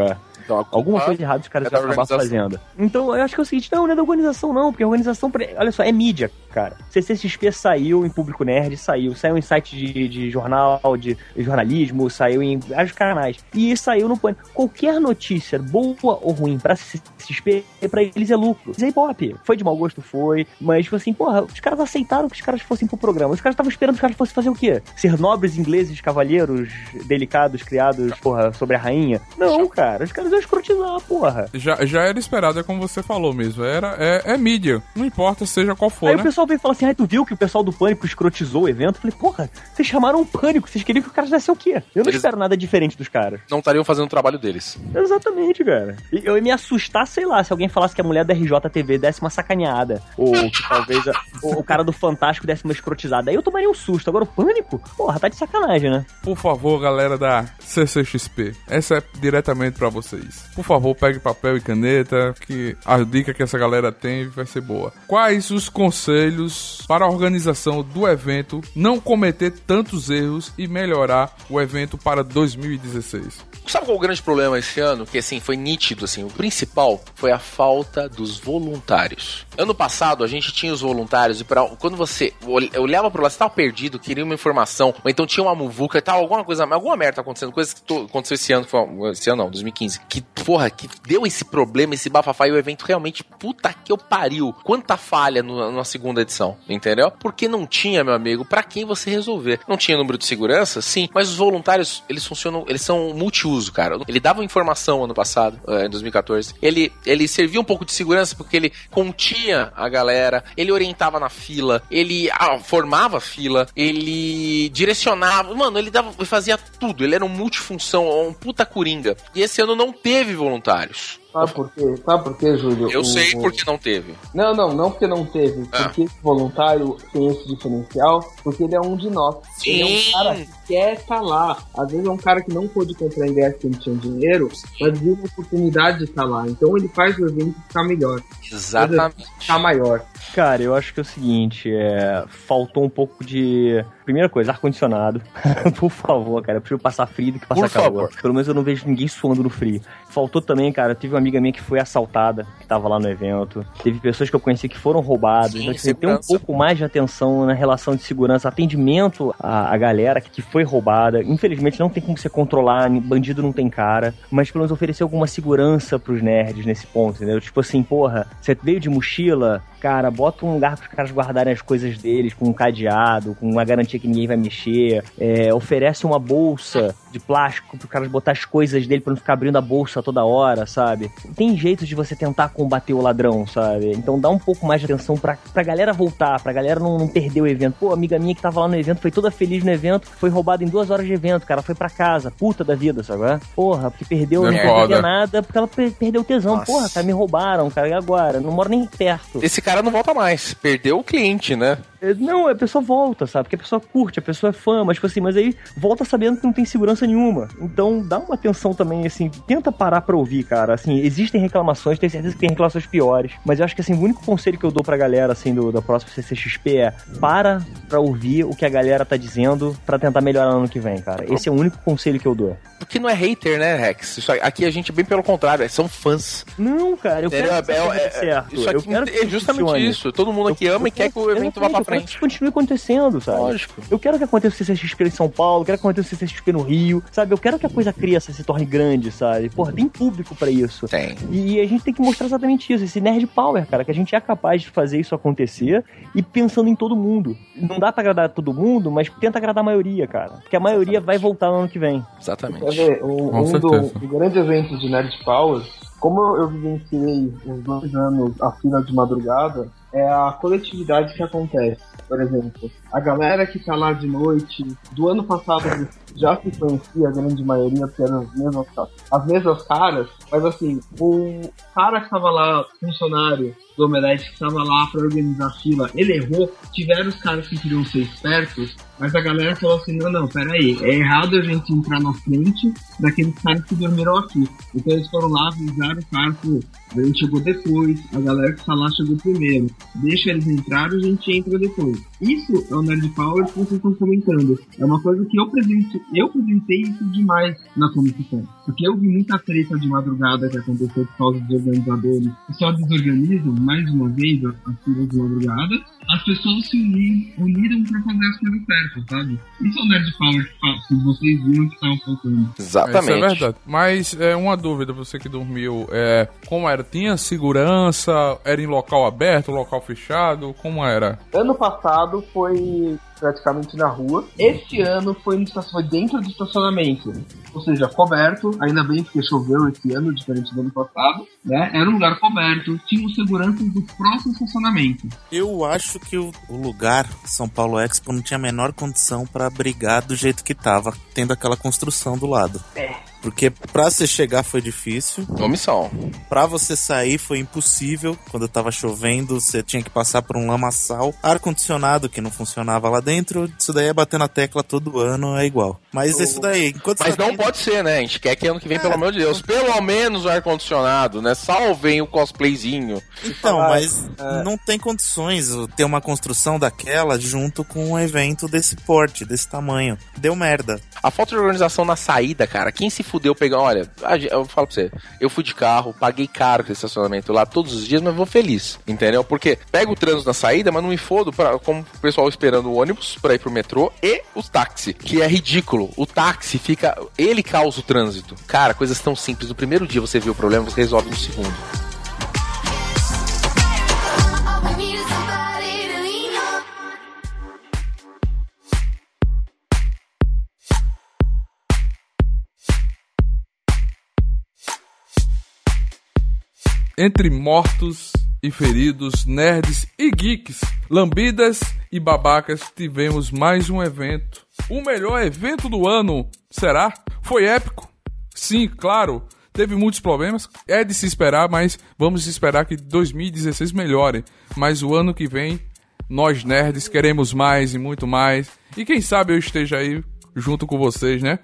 Então, Alguma coisa errada os caras é vão acabar fazendo. Então, eu acho que é o seguinte, não, não é da organização não, porque a organização, olha só, é mídia, cara. CCXP saiu em público nerd, saiu, saiu em site de, de jornal, de jornalismo, saiu em vários canais. E saiu no pânico. Qualquer notícia, boa ou ruim, pra CCXP, pra eles é lucro. Zé Pop, foi de mau gosto, foi, mas, tipo assim, porra, os caras aceitaram que os caras fossem pro programa. Os caras estavam esperando que os caras fossem fazer o quê? Ser nobres ingleses, cavalheiros, delicados, criados, porra, sobre a rainha? Não, cara, os caras iam escrotizar, porra. Já, já era esperado, é como você falou mesmo. Era, é, é mídia. Não importa seja qual for, Aí né? o pessoal pessoal veio falar assim, ah, tu viu que o pessoal do Pânico escrotizou o evento? Eu falei, porra, vocês chamaram o Pânico, vocês queriam que o cara fizesse o quê? Eu não Eles espero nada diferente dos caras. Não estariam fazendo o trabalho deles. Exatamente, cara. Eu ia me assustar, sei lá, se alguém falasse que a mulher da RJTV desse uma sacaneada. Ou que talvez a, o, o, cara do Fantástico desse uma escrotizada. Aí eu tomaria um susto. Agora o Pânico, porra, tá de sacanagem, né? Por favor, galera da CCXP, essa é diretamente para vocês. Por favor, pegue papel e caneta, que a dica que essa galera tem vai ser boa. Quais os conselhos para a organização do evento não cometer tantos erros e melhorar o evento para 2016? Sabe qual é o grande problema esse ano? Que assim, foi nítido, assim, o principal foi a falta dos voluntários. Ano passado a gente tinha os voluntários e pra, quando você olhava pro lado, você tava perdido, queria uma informação, ou então tinha uma muvuca e tal, alguma coisa, alguma merda acontecendo, coisa que to, aconteceu esse ano, esse ano não, 2015, que porra, que deu esse problema, esse bafafá e o evento realmente, puta que eu pariu. Quanta falha no, na segunda edição, entendeu? Porque não tinha, meu amigo, para quem você resolver. Não tinha número de segurança, sim, mas os voluntários, eles funcionam, eles são multiuso, cara. Ele dava informação ano passado, eh, em 2014. Ele, ele servia um pouco de segurança porque ele continha a galera, ele orientava na fila, ele ah, formava fila, ele direcionava, mano, ele dava, ele fazia tudo. Ele era um multifunção, um puta coringa. E esse ano não teve voluntários. Sabe por quê? Sabe por quê, Júlio? Eu o, sei porque não teve. Não, não, não porque não teve. Ah. Porque esse voluntário tem esse diferencial, porque ele é um de nós. Sim. Ele é um cara que quer estar lá. Às vezes é um cara que não pôde comprar ingresso porque não tinha dinheiro, Sim. mas viu uma oportunidade de estar lá. Então ele faz o evento ficar melhor. Exatamente. Ficar maior. Cara, eu acho que é o seguinte, é... faltou um pouco de Primeira coisa, ar-condicionado. Por favor, cara. Eu prefiro passar frio do que passar Por calor. Favor. Pelo menos eu não vejo ninguém suando no frio. Faltou também, cara. Tive uma amiga minha que foi assaltada, que tava lá no evento. Teve pessoas que eu conheci que foram roubadas. Sim, então, assim, tem um pouco mais de atenção na relação de segurança, atendimento à, à galera que foi roubada. Infelizmente, não tem como você controlar. Bandido não tem cara. Mas pelo menos oferecer alguma segurança pros nerds nesse ponto, entendeu? Tipo assim, porra, você veio de mochila, cara, bota um lugar para os caras guardarem as coisas deles com um cadeado, com uma garantia que ninguém vai mexer. É, oferece uma bolsa de plástico para os caras botar as coisas dele para não ficar abrindo a bolsa toda hora, sabe? Tem jeito de você tentar combater o ladrão, sabe? Então dá um pouco mais de atenção pra, pra galera voltar, pra galera não, não perder o evento. Pô, amiga minha que tava lá no evento, foi toda feliz no evento, foi roubada em duas horas de evento, cara, foi pra casa, puta da vida, sabe? Porra, porque perdeu, não, não nada, porque ela perdeu o tesão. Nossa. Porra, cara, me roubaram, cara, e agora? Não moro nem perto. Esse cara não volta mais. Perdeu o cliente, né? É, não, a pessoa volta, sabe? Porque a pessoa curte, a pessoa é fã, mas tipo assim, mas aí volta sabendo que não tem segurança nenhuma. Então dá uma atenção também, assim, tenta parar pra ouvir, cara. Assim, existem reclamações, tenho certeza que tem reclamações piores. Mas eu acho que assim, o único conselho que eu dou pra galera, assim, do, da próxima CCXP é para pra ouvir o que a galera tá dizendo para tentar melhorar no ano que vem, cara. Esse é o único conselho que eu dou. Porque não é hater, né, Rex? Isso aqui a gente é bem pelo contrário, é, são fãs. Não, cara, eu quero é, que é, é, certo. Isso aqui é justamente funcione. isso. Todo mundo aqui eu, ama eu e quer que o evento vá pra frente. que isso continue acontecendo, sabe? Lógico. Eu quero que aconteça o CCXP em São Paulo, eu quero que aconteça o CCXP no Rio, sabe? Eu quero que a coisa cresça, se torne grande, sabe? Porra, tem público para isso. Tem. E, e a gente tem que mostrar exatamente isso, esse nerd power, cara, que a gente é capaz de fazer isso acontecer e pensando em todo mundo. Não dá para agradar todo mundo, mas tenta agradar a maioria, cara. Porque a maioria exatamente. vai voltar no ano que vem. Exatamente. Quer ver, um, um, do, um grande evento de nerd power como eu vivenciei os dois anos a fila de madrugada, é a coletividade que acontece. Por exemplo, a galera que tá lá de noite, do ano passado já se conhecia, a grande maioria, porque eram as mesmas, as mesmas caras, mas assim, o cara que tava lá, funcionário do Omelete, que tava lá para organizar a fila, ele errou, tiveram os caras que queriam ser espertos, mas a galera falou assim, não, não, peraí, é errado a gente entrar na frente daqueles caras que dormiram aqui. Então eles foram lá, avisaram o cara, a gente chegou depois, a galera que tá lá chegou primeiro. Deixa eles entrarem, a gente entra depois. Isso é o Nerd Power que vocês estão comentando. É uma coisa que eu presente, eu presentei isso demais na Comic Con. Porque eu vi muita treta de madrugada que aconteceu por causa dos organizadores que só desorganizam, mais uma vez, as filas de madrugada. As pessoas se uniram, uniram pra fazer as coisas certas, sabe? Isso é o Nerd Power que vocês viram que estavam faltando. Exatamente. Isso é verdade. Mas é uma dúvida, você que dormiu, é, como era? Tinha segurança? Era em local aberto, local fechado? Como era? Ano passado foi praticamente na rua. Este ano foi, no, foi dentro do estacionamento, ou seja, coberto. Ainda bem porque choveu esse ano, diferente do ano passado. Né? Era um lugar coberto, tinha seguranças do próximo estacionamento. Eu acho que o, o lugar, São Paulo Expo, não tinha a menor condição para brigar do jeito que tava, tendo aquela construção do lado. É. Porque pra você chegar foi difícil. Omissão. Pra você sair foi impossível. Quando tava chovendo, você tinha que passar por um lamaçal. Ar-condicionado que não funcionava lá dentro. Isso daí é bater na tecla todo ano, é igual. Mas isso daí, enquanto Mas não pode ser, né? A gente quer que ano que vem, é. pelo amor de Deus, pelo menos o ar-condicionado, né? Salvem o cosplayzinho. Então, mas é. não tem condições ter uma construção daquela junto com um evento desse porte, desse tamanho. Deu merda. A falta de organização na saída, cara, quem se fudeu pegar. Olha, eu falo pra você, eu fui de carro, paguei caro esse estacionamento lá todos os dias, mas vou feliz, entendeu? Porque pego o trânsito na saída, mas não me fodo pra, como o pessoal esperando o ônibus pra ir pro metrô e os táxi, que é ridículo. O táxi fica. Ele causa o trânsito. Cara, coisas tão simples. No primeiro dia você vê o problema, você resolve no segundo. entre mortos e feridos, nerds e geeks, lambidas e babacas, tivemos mais um evento. O melhor evento do ano, será? Foi épico? Sim, claro. Teve muitos problemas, é de se esperar, mas vamos esperar que 2016 melhore. Mas o ano que vem, nós nerds queremos mais e muito mais. E quem sabe eu esteja aí junto com vocês, né?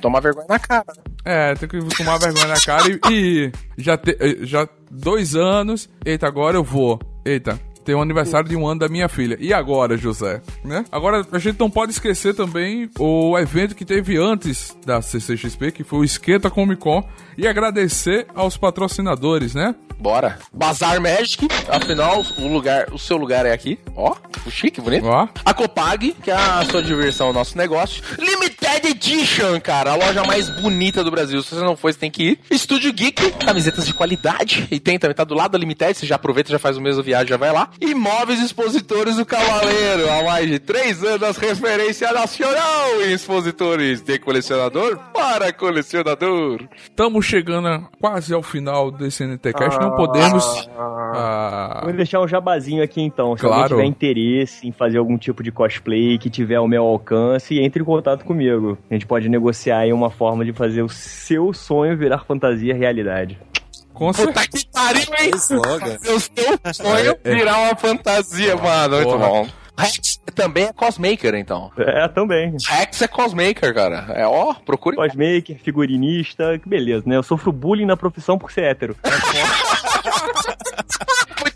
Tomar vergonha na cara. É, tem que tomar vergonha na cara e, e já, te, já dois anos. Eita, agora eu vou. Eita, tem o aniversário de um ano da minha filha. E agora, José? Né? Agora, a gente não pode esquecer também o evento que teve antes da CCXP, que foi o Esquenta Comic Con, e agradecer aos patrocinadores, né? Bora. Bazar Magic, afinal, o lugar, o seu lugar é aqui. Ó, o chique, bonito. Ó. A Copag, que é a sua diversão, o nosso negócio. Limited Edition, cara, a loja mais bonita do Brasil. Se você não for, você tem que ir. Estúdio Geek, camisetas de qualidade. E tem também, tá do lado da Limited, você já aproveita, já faz o mesmo viagem, já vai lá. Imóveis Expositores do Cavaleiro, há mais de três anos, referência nacional em expositores de colecionador para colecionador. Estamos chegando quase ao final desse NTCast, ah, não podemos... Ah, Vou deixar um jabazinho aqui então, se claro. alguém tiver interesse em fazer algum tipo de cosplay que tiver ao meu alcance, entre em contato comigo. A gente pode negociar aí uma forma de fazer o seu sonho virar fantasia realidade. Com Puta que pariu, hein? Meu sonho é, é. virar uma fantasia, mano. Muito bom. Rex também é cosmaker, então. É, também. Rex é cosmaker, cara. É, ó, procure. Cosmaker, figurinista, que beleza, né? Eu sofro bullying na profissão por ser hétero.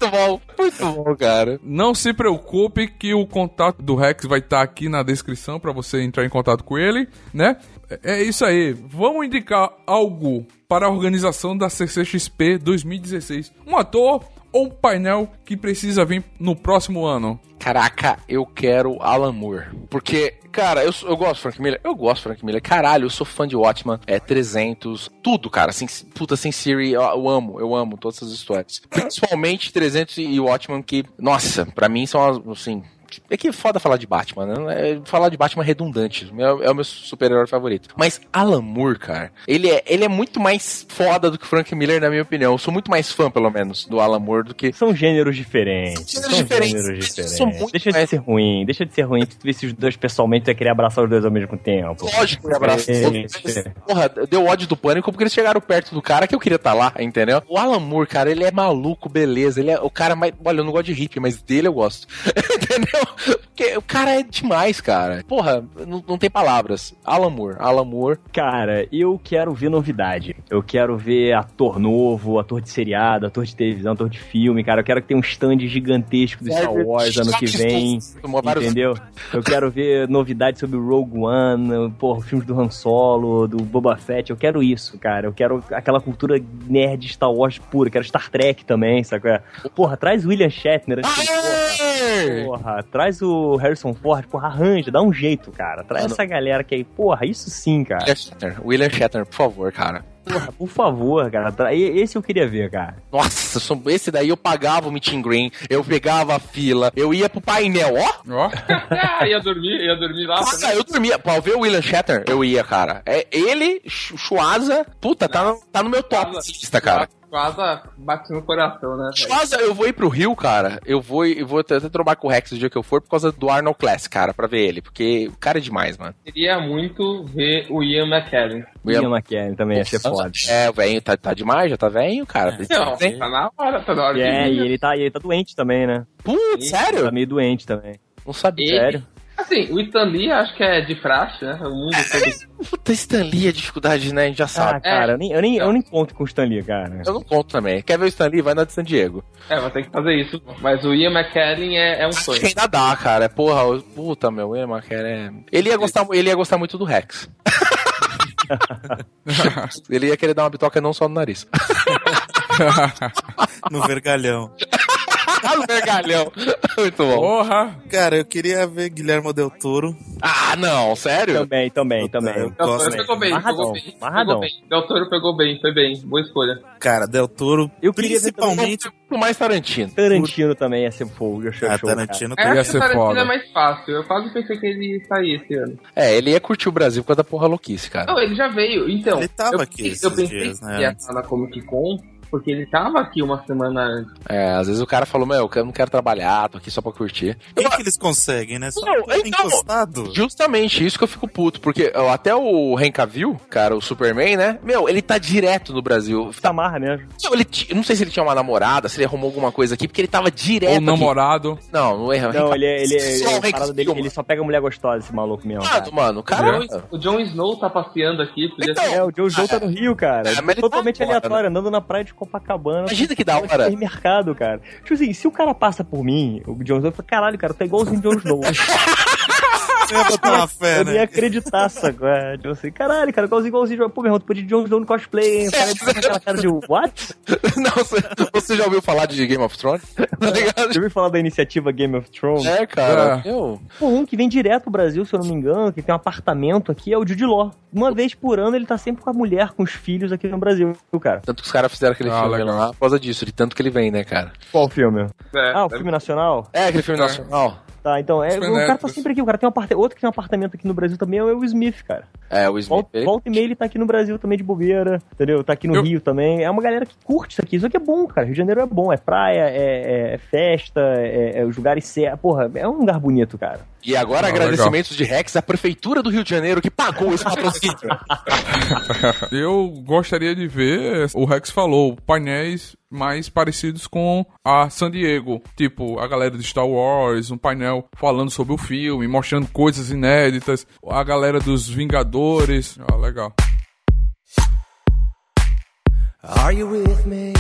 muito bom, muito bom, cara. Não se preocupe que o contato do Rex vai estar tá aqui na descrição para você entrar em contato com ele, né? É isso aí. Vamos indicar algo para a organização da CCXP 2016. Um ator ou painel que precisa vir no próximo ano? Caraca, eu quero Alan Moore. Porque, cara, eu, eu gosto de Frank Miller. Eu gosto de Frank Miller. Caralho, eu sou fã de Watchman. É 300. Tudo, cara. Assim, puta, sem Siri, eu, eu, amo. Eu amo todas essas histórias. Principalmente 300 e Watchman, que, nossa, para mim são, assim, é que é foda falar de Batman, né? É, falar de Batman é redundante. É, é o meu super-herói favorito. Mas Alan Moore, cara, ele é, ele é muito mais foda do que Frank Miller, na minha opinião. Eu sou muito mais fã, pelo menos, do Alan Moore do que. São gêneros diferentes. São gêneros diferentes. Gêneros diferentes. Deixa mais... de ser ruim, deixa de ser ruim. Se tu esses dois pessoalmente, vai querer abraçar os dois ao mesmo tempo. Lógico que abraçar. Porra, deu ódio do pânico porque eles chegaram perto do cara que eu queria estar tá lá, entendeu? O Alan Moore, cara, ele é maluco, beleza. Ele é o cara mais. Olha, eu não gosto de hippie, mas dele eu gosto. entendeu? Porque o cara é demais, cara. Porra, não, não tem palavras. Alan Moore, Alan Moore. Cara, eu quero ver novidade. Eu quero ver ator novo, ator de seriado, ator de televisão, ator de filme, cara. Eu quero que tenha um stand gigantesco do Star Wars ano que vem. Entendeu? Eu quero ver novidades sobre o Rogue One, porra, filmes do Han Solo, do Boba Fett. Eu quero isso, cara. Eu quero aquela cultura nerd Star Wars pura. Eu quero Star Trek também, sabe? Porra, traz William Shatner. Assim, porra. Porra, traz o Harrison Ford, porra, arranja, dá um jeito, cara. Traz Mano. essa galera que aí, porra, isso sim, cara. William Shatner, William Shatner, por favor, cara. Porra, por favor, cara. Esse eu queria ver, cara. Nossa, esse daí eu pagava o meeting green, eu pegava a fila, eu ia pro painel, ó. Ó. ia dormir, ia dormir lá. Nossa, eu dormia. Pra ver o William Shatner, eu ia, cara. É ele, Schwaza, puta, tá no, tá no meu top lista, cara. Schwaza bate no coração, né? Schwaza, eu vou ir pro Rio, cara. Eu vou, eu vou até trombar com o Rex o dia que eu for por causa do Arnold Class, cara, pra ver ele. Porque o cara é demais, mano. Queria muito ver o Ian McKellen. O Ian McKellen também ia ser foda. É, o velho tá, tá demais, já tá velho, cara. É. Não, tá na hora, tá na hora. É, e ele tá, ele tá doente também, né? Putz, sério? Tá meio doente também. Não sabia. Sério. Assim, o Stan Lee acho que é de praxe, né? O mundo todo. Puta, Stan Lee é dificuldade, né? A gente já sabe. Ah, cara, é. eu, nem, eu, nem, eu nem conto com o Stan Lee, cara. Eu não conto também. Quer ver o Stan Lee? Vai na de San Diego. É, vai ter que fazer isso. Mas o Ian McKellen é, é um sonho. Ainda dá, cara. Porra, puta, meu, o Ian McKellen é... Ele ia gostar, ele ia gostar muito do Rex. ele ia querer dar uma bitoca não só no nariz. no vergalhão. vergalhão. Muito bom. Porra. Cara, eu queria ver Guilherme Del Toro. Ah, não, sério? Também, também, também. Eu Del Toro pegou bem, pegou bem. Pegou bem. Del Toro pegou bem, foi bem. Boa escolha. Cara, Del Toro, eu principalmente... O mais Tarantino. Tarantino também ia ser fogo. Eu ah, Tarantino cara. ia ser Tarantino foda. é mais fácil. Eu quase pensei que ele ia sair esse ano. É, ele ia curtir o Brasil por causa da porra louquice, cara. Não, ele já veio. Então, ele tava eu, aqui eu pensei dias, né? que ia estar na Comic Con porque ele tava aqui uma semana antes. É, às vezes o cara falou, meu, eu não quero trabalhar, tô aqui só pra curtir. O que, que eles conseguem, né? Só não, então, encostado. Justamente, isso que eu fico puto, porque até o Henry Cavill, cara, o Superman, né? Meu, ele tá direto no Brasil. Tá marra mesmo. Não, ele, não sei se ele tinha uma namorada, se ele arrumou alguma coisa aqui, porque ele tava direto Ou namorado. Não, não erra. Não, ele, ele, ele, dele, ele só pega mulher gostosa, esse maluco mesmo. Mano, mano, cara. O Jon Snow tá passeando aqui. Então, ser... É, o Jon Snow tá no Rio, cara. É, totalmente tá aleatório, andando na praia de Copacabana. Imagina que da hora. mercado, cara. Tipo assim, se o cara passa por mim, o Jon Snow, fala, caralho, cara, tá igualzinho o Jon Snow. Você ia botar uma fé, eu né? Eu ia acreditar, saco? É, tipo assim, caralho, cara, igualzinho, igualzinho. Pô, meu irmão, tu podia de Jon Snow no cosplay, hein? Com aquela cara de what? Não, você, você, já ouviu falar de Game of Thrones? Tá ligado? Já ouviu falar da iniciativa Game of Thrones? É, cara. É. Eu... Pô, um que vem direto pro Brasil, se eu não me engano, que tem um apartamento aqui, é o Jude Law. Uma vez por ano ele tá sempre com a mulher, com os filhos aqui no Brasil, cara. Tanto que os caras fizeram aquele ah, filme legal. lá por causa disso, de tanto que ele vem, né, cara? Qual filme? É, ah, o filme nacional? É, aquele filme é. nacional. Tá, então, é, o cara tá sempre aqui, o cara tem um apart... outro que tem um apartamento aqui no Brasil também é o Will Smith, cara. É, o Smith. Volta, volta e meia ele tá aqui no Brasil também de bobeira, entendeu? Tá aqui no eu... Rio também. É uma galera que curte isso aqui. Isso aqui é bom, cara. Rio de Janeiro é bom. É praia, é, é festa, é, é os lugares certos. Porra, é um lugar bonito, cara. E agora ah, agradecimentos legal. de Rex à Prefeitura do Rio de Janeiro que pagou esse patrocínio. eu gostaria de ver, o Rex falou, painéis mais parecidos com a San Diego. Tipo, a galera de Star Wars, um painel falando sobre o filme, mostrando coisas inéditas. A galera dos Vingadores. Ah, legal. Are you with me?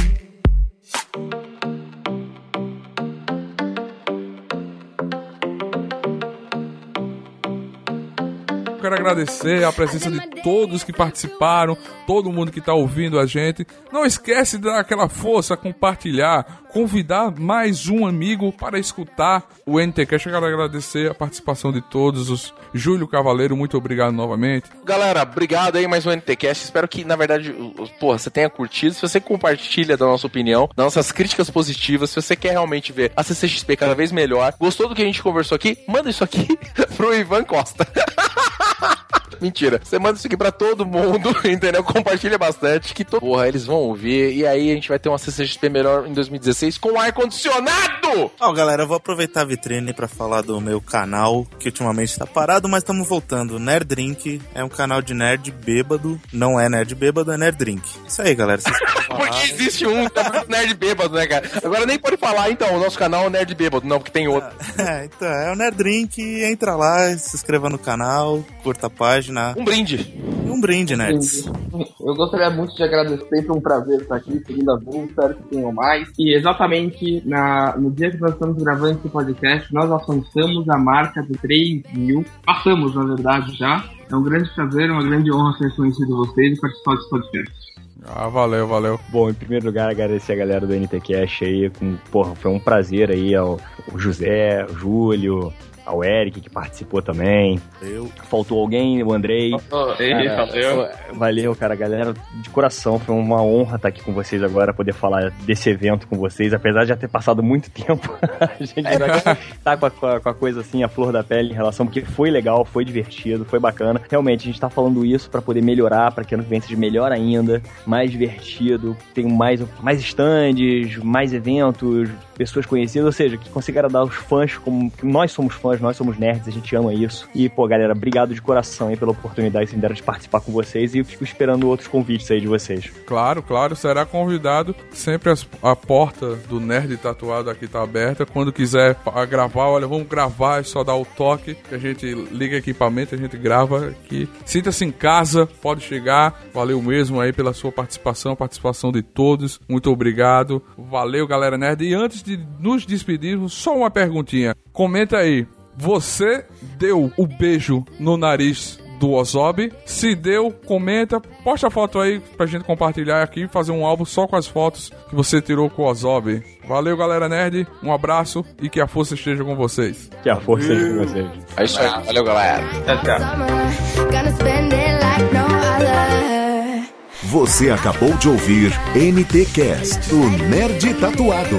Quero agradecer a presença de todos que participaram, todo mundo que está ouvindo a gente. Não esquece de dar aquela força, compartilhar, convidar mais um amigo para escutar o NTCast. Eu quero agradecer a participação de todos. Os Júlio Cavaleiro, muito obrigado novamente. Galera, obrigado aí mais um NTCast. Espero que, na verdade, porra, você tenha curtido. Se você compartilha da nossa opinião, das nossas críticas positivas, se você quer realmente ver a CCXP cada vez melhor, gostou do que a gente conversou aqui, manda isso aqui pro Ivan Costa. Mentira. Você manda isso aqui pra todo mundo, entendeu? Compartilha bastante, que todo... Porra, eles vão ouvir. E aí a gente vai ter uma CCXP melhor em 2016 com ar-condicionado! Ó, galera, eu vou aproveitar a vitrine pra falar do meu canal, que ultimamente tá parado, mas estamos voltando. Nerd Drink é um canal de nerd bêbado. Não é nerd bêbado, é nerd drink. Isso aí, galera. porque existe um tá nerd bêbado, né, cara? Agora nem pode falar, então, o nosso canal é nerd bêbado, não, porque tem outro. É, então, é o Nerd Drink. Entra lá, se inscreva no canal, curta a página. Um brinde. Um brinde, nerds. Eu gostaria muito de agradecer, sempre um prazer estar aqui, segunda vez, espero que tenham mais. E exatamente na, no dia que nós estamos gravando esse podcast, nós alcançamos a marca de 3 mil. Passamos, na verdade, já. É um grande prazer, uma grande honra ser conhecido vocês e participar desse podcast. Ah, valeu, valeu. Bom, em primeiro lugar, agradecer a galera do NTCast aí. Com, porra, foi um prazer aí ao, ao José, ao Júlio, ao Eric, que participou também. Eu. Faltou alguém, o Andrei. Oh, ei, cara, valeu. Valeu, cara, galera, de coração. Foi uma honra estar aqui com vocês agora, poder falar desse evento com vocês, apesar de já ter passado muito tempo. a gente ainda tá com a, com a, coisa assim, a flor da pele em relação, porque foi legal, foi divertido, foi bacana. Realmente, a gente tá falando isso para poder melhorar, para que ano que vem seja melhor ainda, mais divertido, tem mais, mais stands, mais eventos, pessoas conhecidas, ou seja, que consiga agradar os fãs, como nós somos fãs, nós somos nerds, a gente ama isso. E, pô, galera, obrigado de coração aí pela oportunidade que me deram de participar com vocês e eu fico esperando outros convites aí de vocês. Claro, claro, será convidado. Sempre as, a porta do Nerd Tatuado aqui tá aberta. Quando quiser gravar, olha, vamos gravar, é só dar o toque, que a gente liga equipamento, a gente grava aqui. Sinta-se em casa, pode chegar. Valeu mesmo aí pela sua participação, participação de todos. Muito obrigado. Valeu, galera nerd. E antes de nos despedirmos, só uma perguntinha. Comenta aí. Você deu o beijo no nariz do Ozob. Se deu, comenta, posta a foto aí pra gente compartilhar aqui, fazer um álbum só com as fotos que você tirou com o Ozob. Valeu, galera nerd. Um abraço e que a força esteja com vocês. Que a força esteja com vocês. É isso aí. Valeu, galera. Tchau, tchau. Você acabou de ouvir NT Cast, o Nerd Tatuado.